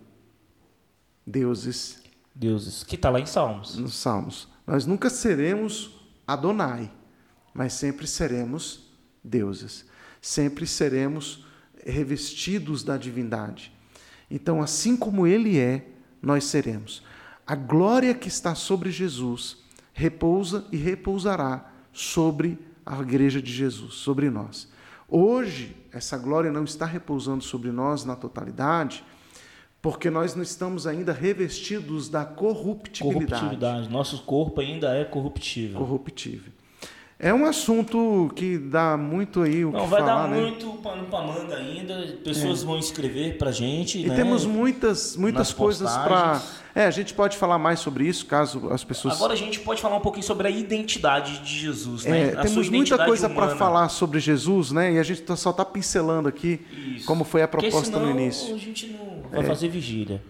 deuses deuses, que está lá em Salmos. Nos Salmos. Nós nunca seremos Adonai, mas sempre seremos deuses. Sempre seremos revestidos da divindade. Então, assim como ele é, nós seremos. A glória que está sobre Jesus repousa e repousará sobre a igreja de Jesus, sobre nós. Hoje, essa glória não está repousando sobre nós na totalidade, porque nós não estamos ainda revestidos da corruptibilidade. Corruptibilidade. Nosso corpo ainda é corruptível. Corruptível. É um assunto que dá muito aí o Não, que vai falar, dar né? muito pano para manga ainda. Pessoas é. vão escrever para gente. E né? temos muitas, muitas coisas para. É, a gente pode falar mais sobre isso, caso as pessoas. Agora a gente pode falar um pouquinho sobre a identidade de Jesus, né? É, temos muita coisa para falar sobre Jesus, né? E a gente tá, só está pincelando aqui isso. como foi a proposta no início. A gente não vai é. fazer vigília.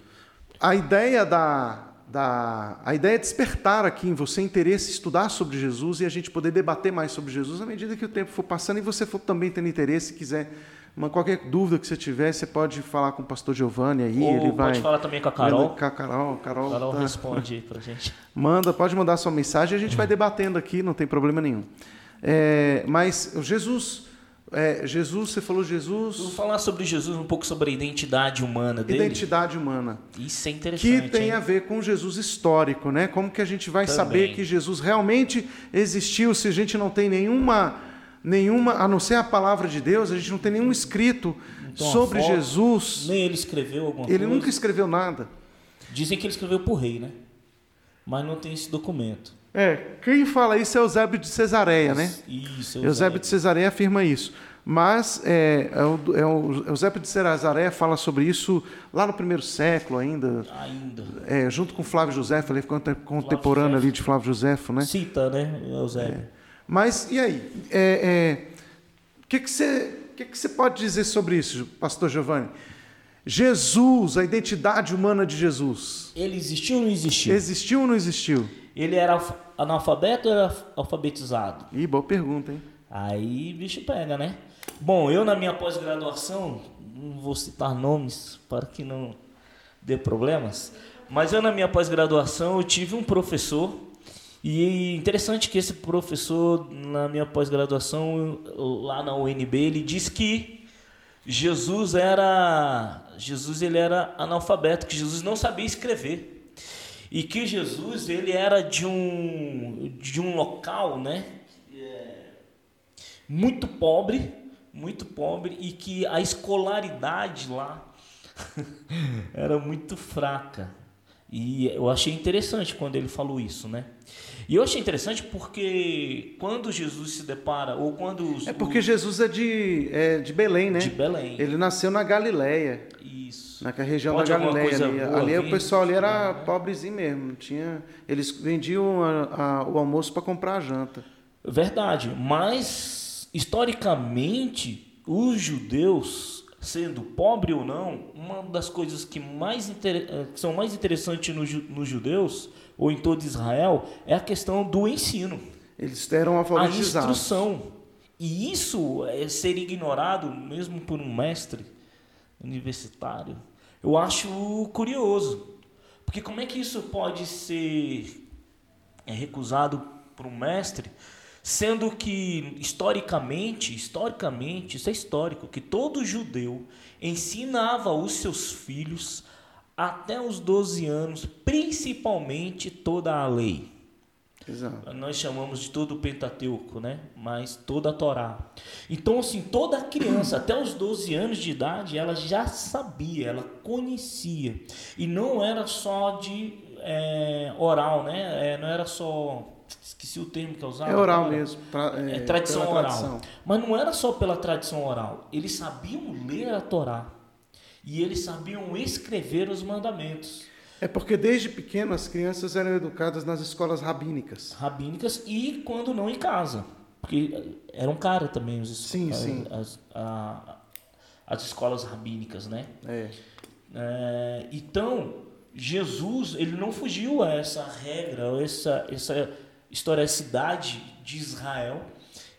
A ideia da, da a ideia é despertar aqui em você interesse em estudar sobre Jesus e a gente poder debater mais sobre Jesus à medida que o tempo for passando e você for também tendo interesse, quiser uma, qualquer dúvida que você tiver, você pode falar com o pastor Giovanni aí, Ou ele vai. Pode falar também com a Carol. Com a Carol, Carol, Carol tá... responde para gente. Manda, pode mandar sua mensagem, a gente vai debatendo aqui, não tem problema nenhum. É, mas Jesus é, Jesus, você falou Jesus. Vou falar sobre Jesus, um pouco sobre a identidade humana dele. Identidade humana. Isso é interessante. Que tem hein? a ver com Jesus histórico, né? Como que a gente vai Também. saber que Jesus realmente existiu se a gente não tem nenhuma nenhuma, a não ser a palavra de Deus, a gente não tem nenhum escrito Então, sobre foto, Jesus. Nem ele escreveu alguma Ele coisa. nunca escreveu nada. Dizem que ele escreveu por rei, né? Mas não tem esse documento. É, quem fala isso é Eusébio de Cesareia, né? Isso, Eusébio de Cesareia afirma isso. Mas é, é o, é o Eusébio de Cesareia fala sobre isso lá no primeiro século ainda, Ainda. é, junto com Flávio José, ele ficou contemporâneo ali de Flávio Josefo, né? Cita, né, Eusébio? Mas e aí? É, é, o que, que, você, o que, que você pode dizer sobre isso, Pastor Giovanni? Jesus, a identidade humana de Jesus, Ele existiu ou não existiu? existiu ou não existiu? Ele era alf- analfabeto ou era alfabetizado? Ih, boa pergunta, hein? Aí bicho pega, né? Bom, eu na minha pós-graduação, não vou citar nomes para que não dê problemas, mas eu na minha pós-graduação eu tive um professor e interessante que esse professor na minha pós-graduação lá na UNB ele disse que Jesus era Jesus ele era analfabeto, que Jesus não sabia escrever e que Jesus ele era de um de um local, né? muito pobre, muito pobre e que a escolaridade lá era muito fraca. E eu achei interessante quando ele falou isso, né? E eu achei interessante porque quando Jesus se depara, ou quando os, É porque Jesus é de, é de Belém, né? de Belém, Ele nasceu na Galileia, isso. Na região Pode da Galileia. Ali, ali o pessoal ali era Né? pobrezinho mesmo. não Tinha, eles vendiam a- a- o almoço para comprar a janta. Verdade, mas historicamente os judeus, sendo pobre ou não, uma das coisas que, mais inter- eh, que são mais interessantes nos, nos judeus ou em todo Israel é a questão do ensino, Eles eram a alfabetizados. instrução. E isso é ser ignorado mesmo por um mestre universitário. Eu acho curioso, porque como é que isso pode ser é recusado por um mestre, sendo que historicamente, historicamente, isso é histórico, que todo judeu ensinava os seus filhos até os 12 anos, principalmente toda a lei. Exato. Nós chamamos de todo o Pentateuco, né? Mas toda a Torá. Então, assim, toda criança, até os 12 anos de idade, ela já sabia, ela conhecia. E não era só de é, oral, né? É, não era só. Esqueci o termo que eu usava. É oral agora. mesmo. tra- É tradição pela oral. tradição. Mas não era só pela tradição oral. Eles sabiam ler a Torá. E eles sabiam escrever os mandamentos É porque desde pequeno as crianças eram educadas nas escolas rabínicas. rabínicas e quando não em casa. Porque eram cara também os, Sim, as, sim. As, a- as escolas rabínicas, né? É. É, então, Jesus, ele não fugiu a essa regra, a essa, essa historicidade de Israel.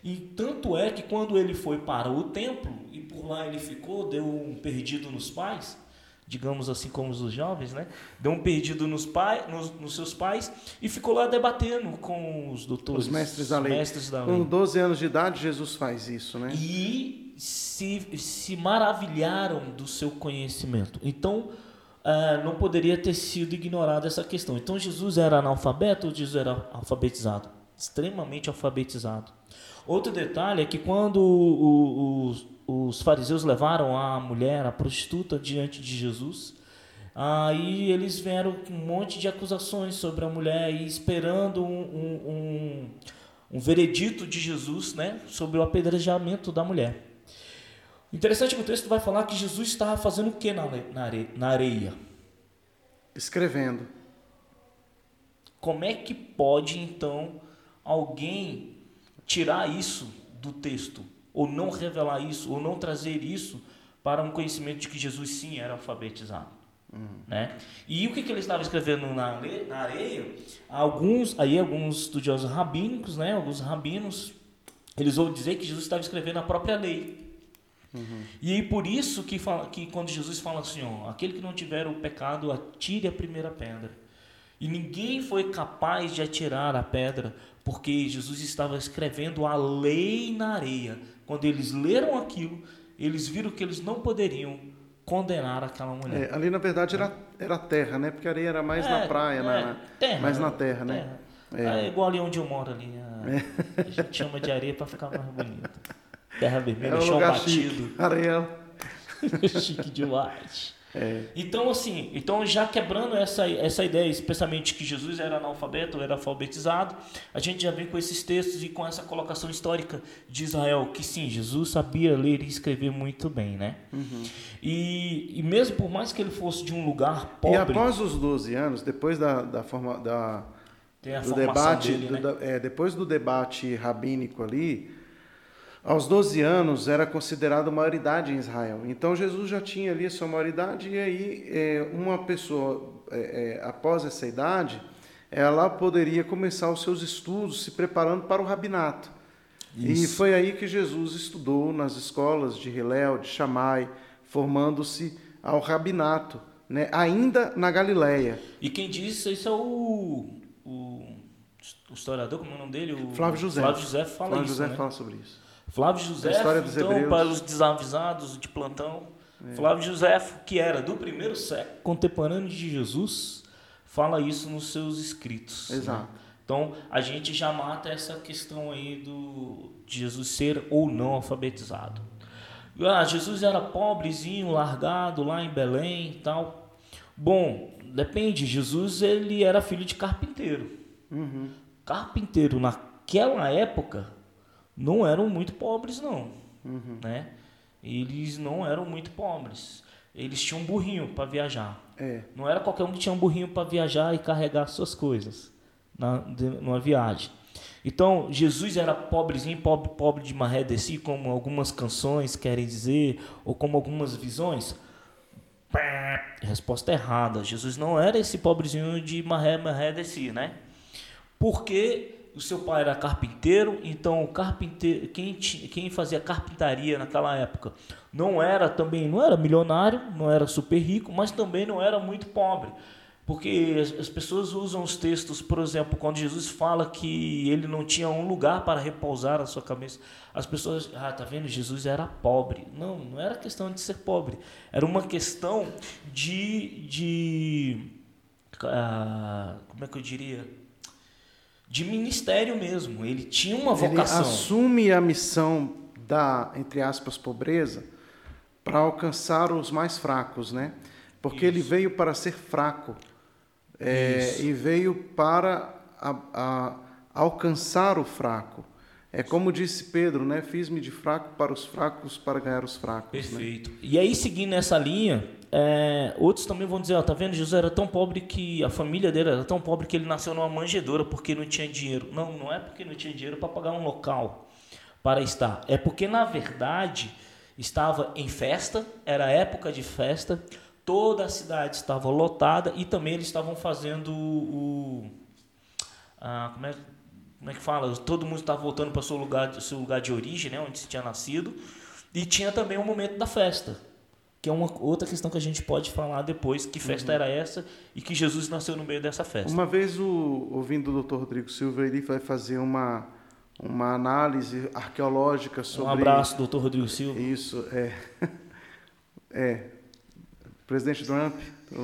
E tanto é que quando ele foi para o templo e por lá ele ficou, deu um perdido nos pais, digamos assim como os jovens, né? Deu um perdido nos, pai, nos, nos seus pais e ficou lá debatendo com os doutores, Os mestres da lei. mestres da lei. Com 12 anos de idade, Jesus faz isso, né? E se, se maravilharam do seu conhecimento. Então, ah, não poderia ter sido ignorada essa questão. Então, Jesus era analfabeto ou Jesus era alfabetizado? Extremamente alfabetizado. Outro detalhe é que quando o- os, os fariseus levaram a mulher, a prostituta, diante de Jesus, aí eles vieram com um monte de acusações sobre a mulher e esperando um, um, um, um veredito de Jesus né, sobre o apedrejamento da mulher. Interessante que o texto vai falar que Jesus estava fazendo o que na, na areia? Escrevendo. Como é que pode, então, alguém tirar isso do texto? Ou não revelar isso? Ou não trazer isso para um conhecimento de que Jesus sim era alfabetizado? Né? E o que, que ele estava escrevendo na, na areia? Alguns, aí alguns estudiosos rabínicos, né, alguns rabinos, eles vão dizer que Jesus estava escrevendo a própria lei. E aí por isso que, fala, que quando Jesus fala assim, ó, aquele que não tiver o pecado, atire a primeira pedra. E ninguém foi capaz de atirar a pedra, porque Jesus estava escrevendo a lei na areia. Quando eles leram aquilo, eles viram que eles não poderiam condenar aquela mulher. É, ali, na verdade, era, era terra, né? Porque a areia era mais na É, praia, é, na, terra, mais na terra, né? terra. É. Ah, é igual ali onde eu moro ali. A, a gente chama de areia para ficar mais bonito. Terra vermelha, é um chão batido. Chique. Areia. chique demais. É. Então, assim, então já quebrando essa, essa ideia, especialmente que Jesus era analfabeto, era alfabetizado, a gente já vem com esses textos e com essa colocação histórica de Israel, que sim, Jesus sabia ler e escrever muito bem, né? Uhum. E, e mesmo por mais que ele fosse de um lugar pobre... E após os 12 anos, depois da, da forma... Da, do debate, dele, né? do, é, depois do debate rabínico ali, aos 12 anos era considerado maioridade em Israel. Então Jesus já tinha ali a sua maioridade e aí é, uma pessoa é, é, após essa idade ela poderia começar os seus estudos se preparando para o rabinato. Isso. E foi aí que Jesus estudou nas escolas de Hilel, de Shammai, formando-se ao rabinato, né? ainda na Galileia. E quem disse isso é o, o, o historiador, como é o nome dele? O Flávio José. Flávio José fala Flávio isso. José né? fala sobre isso. Flávio José, então, para os desavisados de plantão, é. Flávio José, que era do primeiro século, contemporâneo de Jesus, fala isso nos seus escritos. Né? Exato. Né? Então, a gente já mata essa questão aí do, de Jesus ser ou não alfabetizado. Ah, Jesus era pobrezinho, largado lá em Belém e tal. Bom, depende. Jesus ele era filho de carpinteiro. Uhum. Carpinteiro naquela época não eram muito pobres, não. Uhum. Né? Eles não eram muito pobres. Eles tinham um burrinho para viajar. É. Não era qualquer um que tinha um burrinho para viajar e carregar suas coisas na, de, numa viagem. Então, Jesus era pobrezinho, pobre, pobre de maré de si, como algumas canções querem dizer, ou como algumas visões. Resposta errada. Jesus não era esse pobrezinho de maré, maré de si, né? Porque o seu pai era carpinteiro, então o carpinteiro, quem, quem fazia carpintaria naquela época não era também, não era milionário, não era super rico, mas também não era muito pobre. Porque as, as pessoas usam os textos, por exemplo, quando Jesus fala que ele não tinha um lugar para repousar a sua cabeça, as pessoas, ah, tá vendo, Jesus era pobre. Não, não era questão de ser pobre, era uma questão de, de ah, como é que eu diria? De ministério mesmo. Ele tinha uma vocação. Ele assume a missão da, entre aspas, pobreza para alcançar os mais fracos, né? Porque Isso. ele veio para ser fraco é, e veio para a, a, alcançar o fraco. É como disse Pedro, né? Fiz-me de fraco para os fracos para ganhar os fracos. Né? Perfeito. Né? E aí, seguindo essa linha, é, outros também vão dizer, ó, tá vendo? Jesus era tão pobre que a família dele era tão pobre que ele nasceu numa manjedoura porque não tinha dinheiro. Não, não é porque não tinha dinheiro para pagar um local para estar. É porque na verdade estava em festa, era época de festa, toda a cidade estava lotada e também eles estavam fazendo o, a, como, é, como é que fala? Todo mundo estava voltando para o seu lugar, seu lugar de origem, né, onde se tinha nascido, e tinha também o momento da festa que é uma outra questão que a gente pode falar depois, que festa uhum. era essa e que Jesus nasceu no meio dessa festa. Uma vez, o, ouvindo o Dr. Rodrigo Silva, ele vai fazer uma, uma análise arqueológica sobre... Um abraço, Dr. Rodrigo Silva. Isso, é. É. Presidente Trump...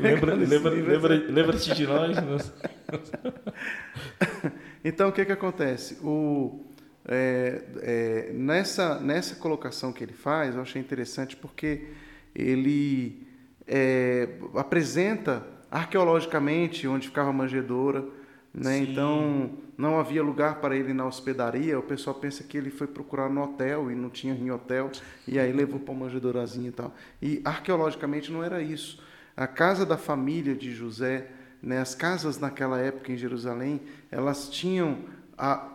lembra, lembra, lembra, lembra-te de nós. então, o que, que acontece? O é, é, nessa, nessa colocação que ele faz, eu achei interessante porque ele é, apresenta arqueologicamente onde ficava a manjedoura, né? então não havia lugar para ele na hospedaria. O pessoal pensa que ele foi procurar no hotel e não tinha em hotel, e aí levou para uma manjedourazinha e tal. E arqueologicamente não era isso. A casa da família de José, né, as casas naquela época em Jerusalém, elas tinham a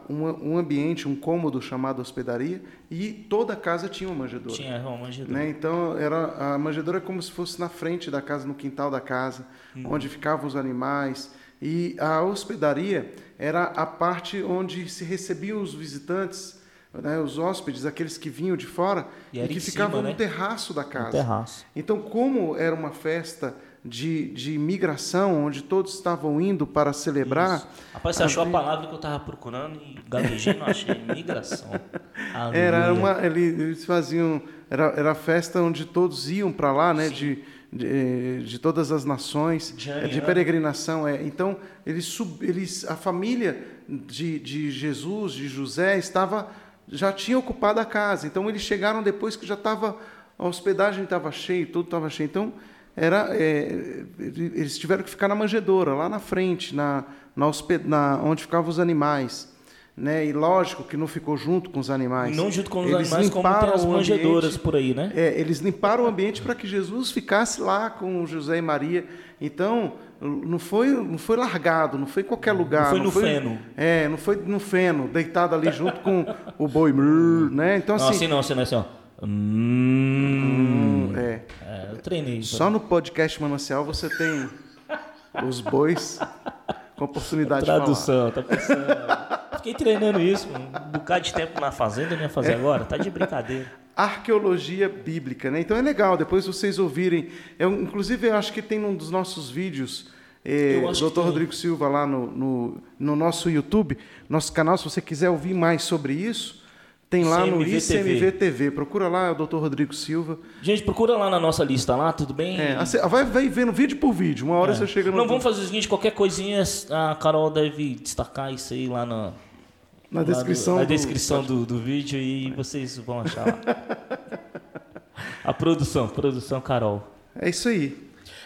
um, um, ambiente, um cômodo chamado hospedaria e toda a casa tinha uma manjedoura. Tinha uma manjedoura. Né? Então era a manjedoura é como se fosse na frente da casa, no quintal da casa, hum. onde ficavam os animais. E a hospedaria era a parte onde se recebiam os visitantes, né, os hóspedes, aqueles que vinham de fora e, e que ficavam cima, no né? terraço da casa. No terraço. Então, como era uma festa de, de migração, onde todos estavam indo para celebrar. Isso. Rapaz, você achou a palavra que eu estava procurando e gaguejei, não achei. Migração. Era uma. Eles faziam. Era, era a festa onde todos iam para lá, né? De, de, de todas as nações, Jane, de né? peregrinação. É. Então, eles, sub, eles, a família de, de Jesus, de José, estava já tinha ocupado a casa. Então, eles chegaram depois que já estava a hospedagem estava cheia, tudo estava cheio. Então, era, é, eles tiveram que ficar na manjedoura, lá na frente, na, na, hosped, na onde ficavam os animais. Né? E lógico que não ficou junto com os animais. Não junto com os Eles animais, como tem limparam as manjedouras ambiente. por aí, né? É, eles limparam o ambiente para que Jesus ficasse lá com José e Maria. Então, não foi, não foi largado, não foi em qualquer lugar. foi no feno. É, não foi no feno, deitado ali junto com o boi, né? Então, Não, assim, assim não, assim não, assim, ó. Hum, é, é, treinei. só no podcast Manancial você tem os bois com oportunidade de falar. Tradução, tá pensando. Fiquei treinando isso, um bocado de tempo na fazenda, não ia fazer agora? Tá de brincadeira. arqueologia bíblica, né? Então é legal, depois vocês ouvirem. Eu, inclusive, eu acho que tem num dos nossos vídeos, eh, o Dr. Rodrigo Silva lá no, no, no nosso YouTube, nosso canal, se você quiser ouvir mais sobre isso, tem lá no ICMV TV. Procura lá, é o Dr. Rodrigo Silva. Gente, procura lá na nossa lista lá, tudo bem? É, assim, vai, vai vendo vídeo por vídeo, uma hora você chega no. Não, vamos fazer o seguinte, qualquer coisinha, a Carol deve destacar isso aí lá na, na lá do- descrição. na do- descrição do, do vídeo e vocês vão achar lá. A produção, produção Carol. É isso aí.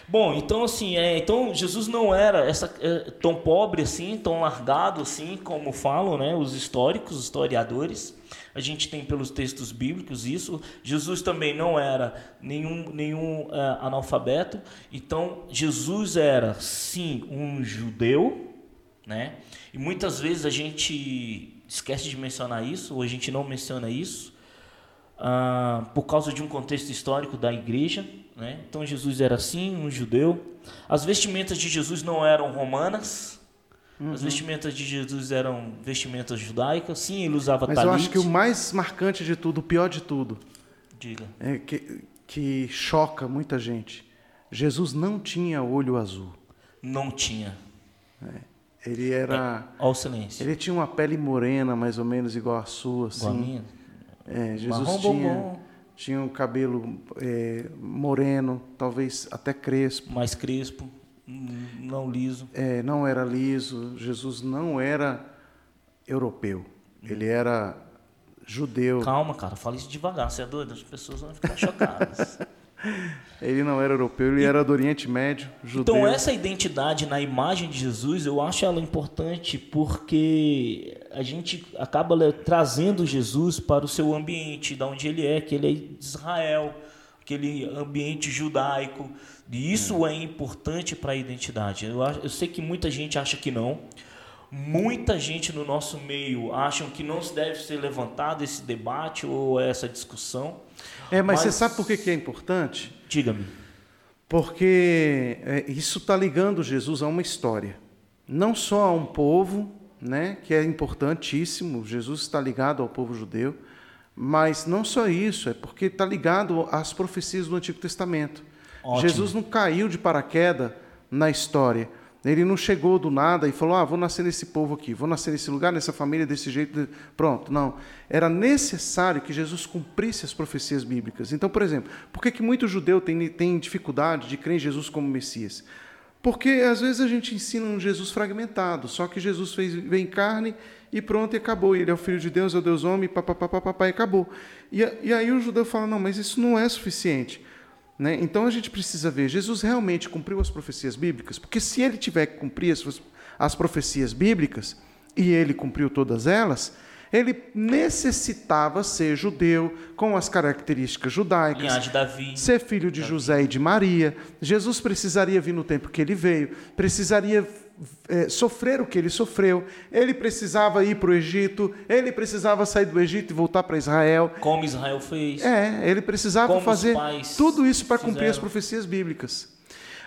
Bom, então assim, é, então Jesus não era essa, é, tão pobre assim, tão largado assim, como falam né, os históricos, os historiadores. A gente tem pelos textos bíblicos isso. Jesus também não era nenhum, nenhum é, analfabeto. Então, Jesus era, sim, um judeu, né? E muitas vezes a gente esquece de mencionar isso, ou a gente não menciona isso, ah, por causa de um contexto histórico da igreja. Né? Então Jesus era assim, um judeu. As vestimentas de Jesus não eram romanas. As vestimentas de Jesus eram vestimentas judaicas. Sim, ele usava Mas talit. eu acho que o mais marcante de tudo, o pior de tudo, Diga. é que, que choca muita gente. Jesus não tinha olho azul. Não tinha. Ele era. Olha o silêncio. Ele tinha uma pele morena, mais ou menos igual a sua, Igual a assim. minha. É, Jesus Marrom tinha, bombom. tinha um cabelo é, moreno, talvez até crespo. Mais crespo, não liso. É, não era liso. Jesus não era europeu. Ele era judeu. Calma, cara, fala isso devagar. Você é doido? As pessoas vão ficar chocadas. Ele não era europeu, ele era do Oriente Médio, judeu. Então, essa identidade na imagem de Jesus, eu acho ela importante porque a gente acaba trazendo Jesus para o seu ambiente, da onde ele é, que ele é de Israel, aquele ambiente judaico. E isso é, importante para a identidade. Eu, acho- eu sei que muita gente acha que não. Muita gente no nosso meio acham que não se deve ser levantado esse debate ou essa discussão. É, mas, você Mas- sabe por que, que é importante? Diga-me. Porque é, isso está ligando Jesus a uma história. Não só a um povo, né, que é importantíssimo, Jesus está ligado ao povo judeu, mas não só isso, é porque está ligado às profecias do Antigo Testamento. Ótimo. Jesus não caiu de paraquedas na história. Ele não chegou do nada e falou: Ah, vou nascer nesse povo aqui, vou nascer nesse lugar, nessa família, desse jeito. Pronto. Não. Era necessário que Jesus cumprisse as profecias bíblicas. Então, por exemplo, por que, que muito judeu tem, tem dificuldade de crer em Jesus como Messias? Porque às vezes a gente ensina um Jesus fragmentado, só que Jesus fez, veio em carne e pronto, e acabou. Ele é o Filho de Deus, é o Deus homem, papapá, papapá, e acabou. E, e aí o judeu fala: Não, mas isso não é suficiente. Né? Então a gente precisa ver, Jesus realmente cumpriu as profecias bíblicas? Porque se ele tiver que cumprir as, as profecias bíblicas, e ele cumpriu todas elas, ele necessitava ser judeu, com as características judaicas, de Davi. ser filho de José e de Maria. Jesus precisaria vir no tempo que ele veio, precisaria eh, sofrer o que ele sofreu, ele precisava ir para o Egito, ele precisava sair do Egito e voltar para Israel. Como Israel fez. É, ele precisava Como fazer tudo isso para cumprir as profecias bíblicas.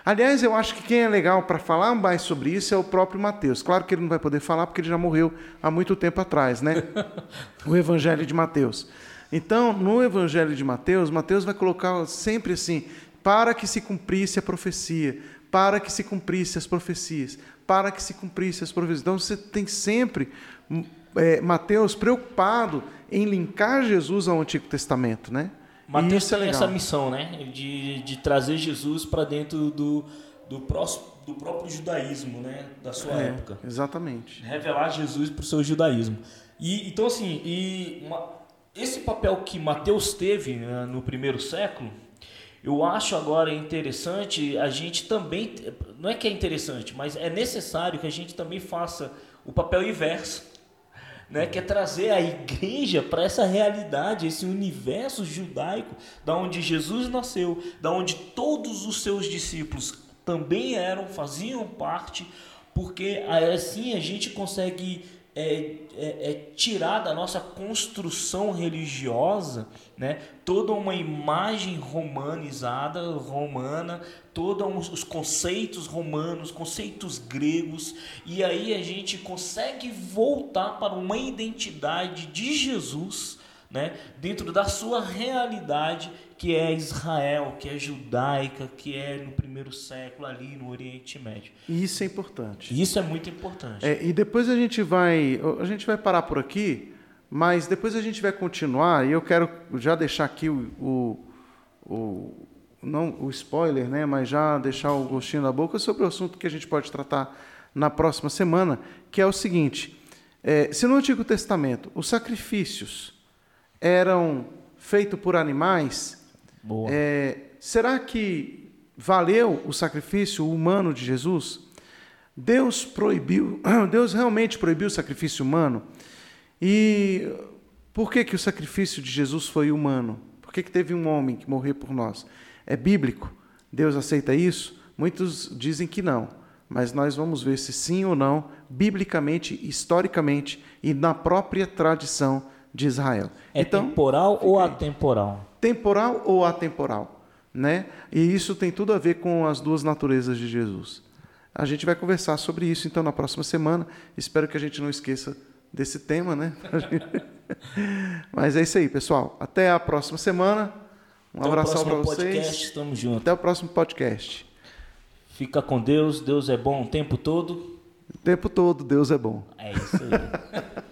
Aliás, eu acho que quem é legal para falar mais sobre isso é o próprio Mateus. Claro que ele não vai poder falar porque ele já morreu há muito tempo atrás, né? o Evangelho de Mateus. Então, no Evangelho de Mateus, Mateus vai colocar sempre assim: para que se cumprisse a profecia, para que se cumprisse as profecias, para que se cumprisse as profecias. Então, você tem sempre hum, é, Mateus preocupado em linkar Jesus ao Antigo Testamento, né? Mateus isso é tem legal. essa missão, né? De, de trazer Jesus para dentro do, do, próximo, do próprio judaísmo, né? Da sua É, época. Exatamente. Revelar Jesus para o seu judaísmo. E, então, assim, e uma- esse papel que Mateus teve né, no primeiro século, eu acho agora interessante a gente também. Não é que é interessante, mas é necessário que a gente também faça o papel inverso. Né, que é trazer a igreja para essa realidade, esse universo judaico, da onde Jesus nasceu, da onde todos os seus discípulos também eram, faziam parte, porque assim a gente consegue é, é, é tirar da nossa construção religiosa né, toda uma imagem romanizada, romana, todos os conceitos romanos, conceitos gregos, e aí a gente consegue voltar para uma identidade de Jesus né, dentro da sua realidade que é Israel, que é judaica, que é no primeiro século ali no Oriente Médio. E isso é importante. Isso é muito importante. É, e depois a gente vai, a gente vai parar por aqui, mas depois a gente vai continuar e eu quero já deixar aqui o, o, o- não o spoiler, né, mas já deixar o gostinho na boca sobre o assunto que a gente pode tratar na próxima semana, que é o seguinte: é, se no Antigo Testamento os sacrifícios eram feitos por animais, Boa. é, será que valeu o sacrifício humano de Jesus? Deus proibiu, Deus realmente proibiu o sacrifício humano? E por que, que o sacrifício de Jesus foi humano? Por que, que teve um homem que morreu por nós? É bíblico? Deus aceita isso? Muitos dizem que não, mas nós vamos ver se sim ou não, biblicamente, historicamente e na própria tradição de Israel. É temporal ou atemporal? Temporal ou atemporal, né? E isso tem tudo a ver com as duas naturezas de Jesus. A gente vai conversar sobre isso então na próxima semana. Espero que a gente não esqueça desse tema, né? Mas é isso aí, pessoal. Até a próxima semana. Um Até abração para vocês. podcast, tamo junto. Até o próximo podcast. Fica com Deus, Deus é bom o tempo todo. O tempo todo, Deus é bom. É isso aí.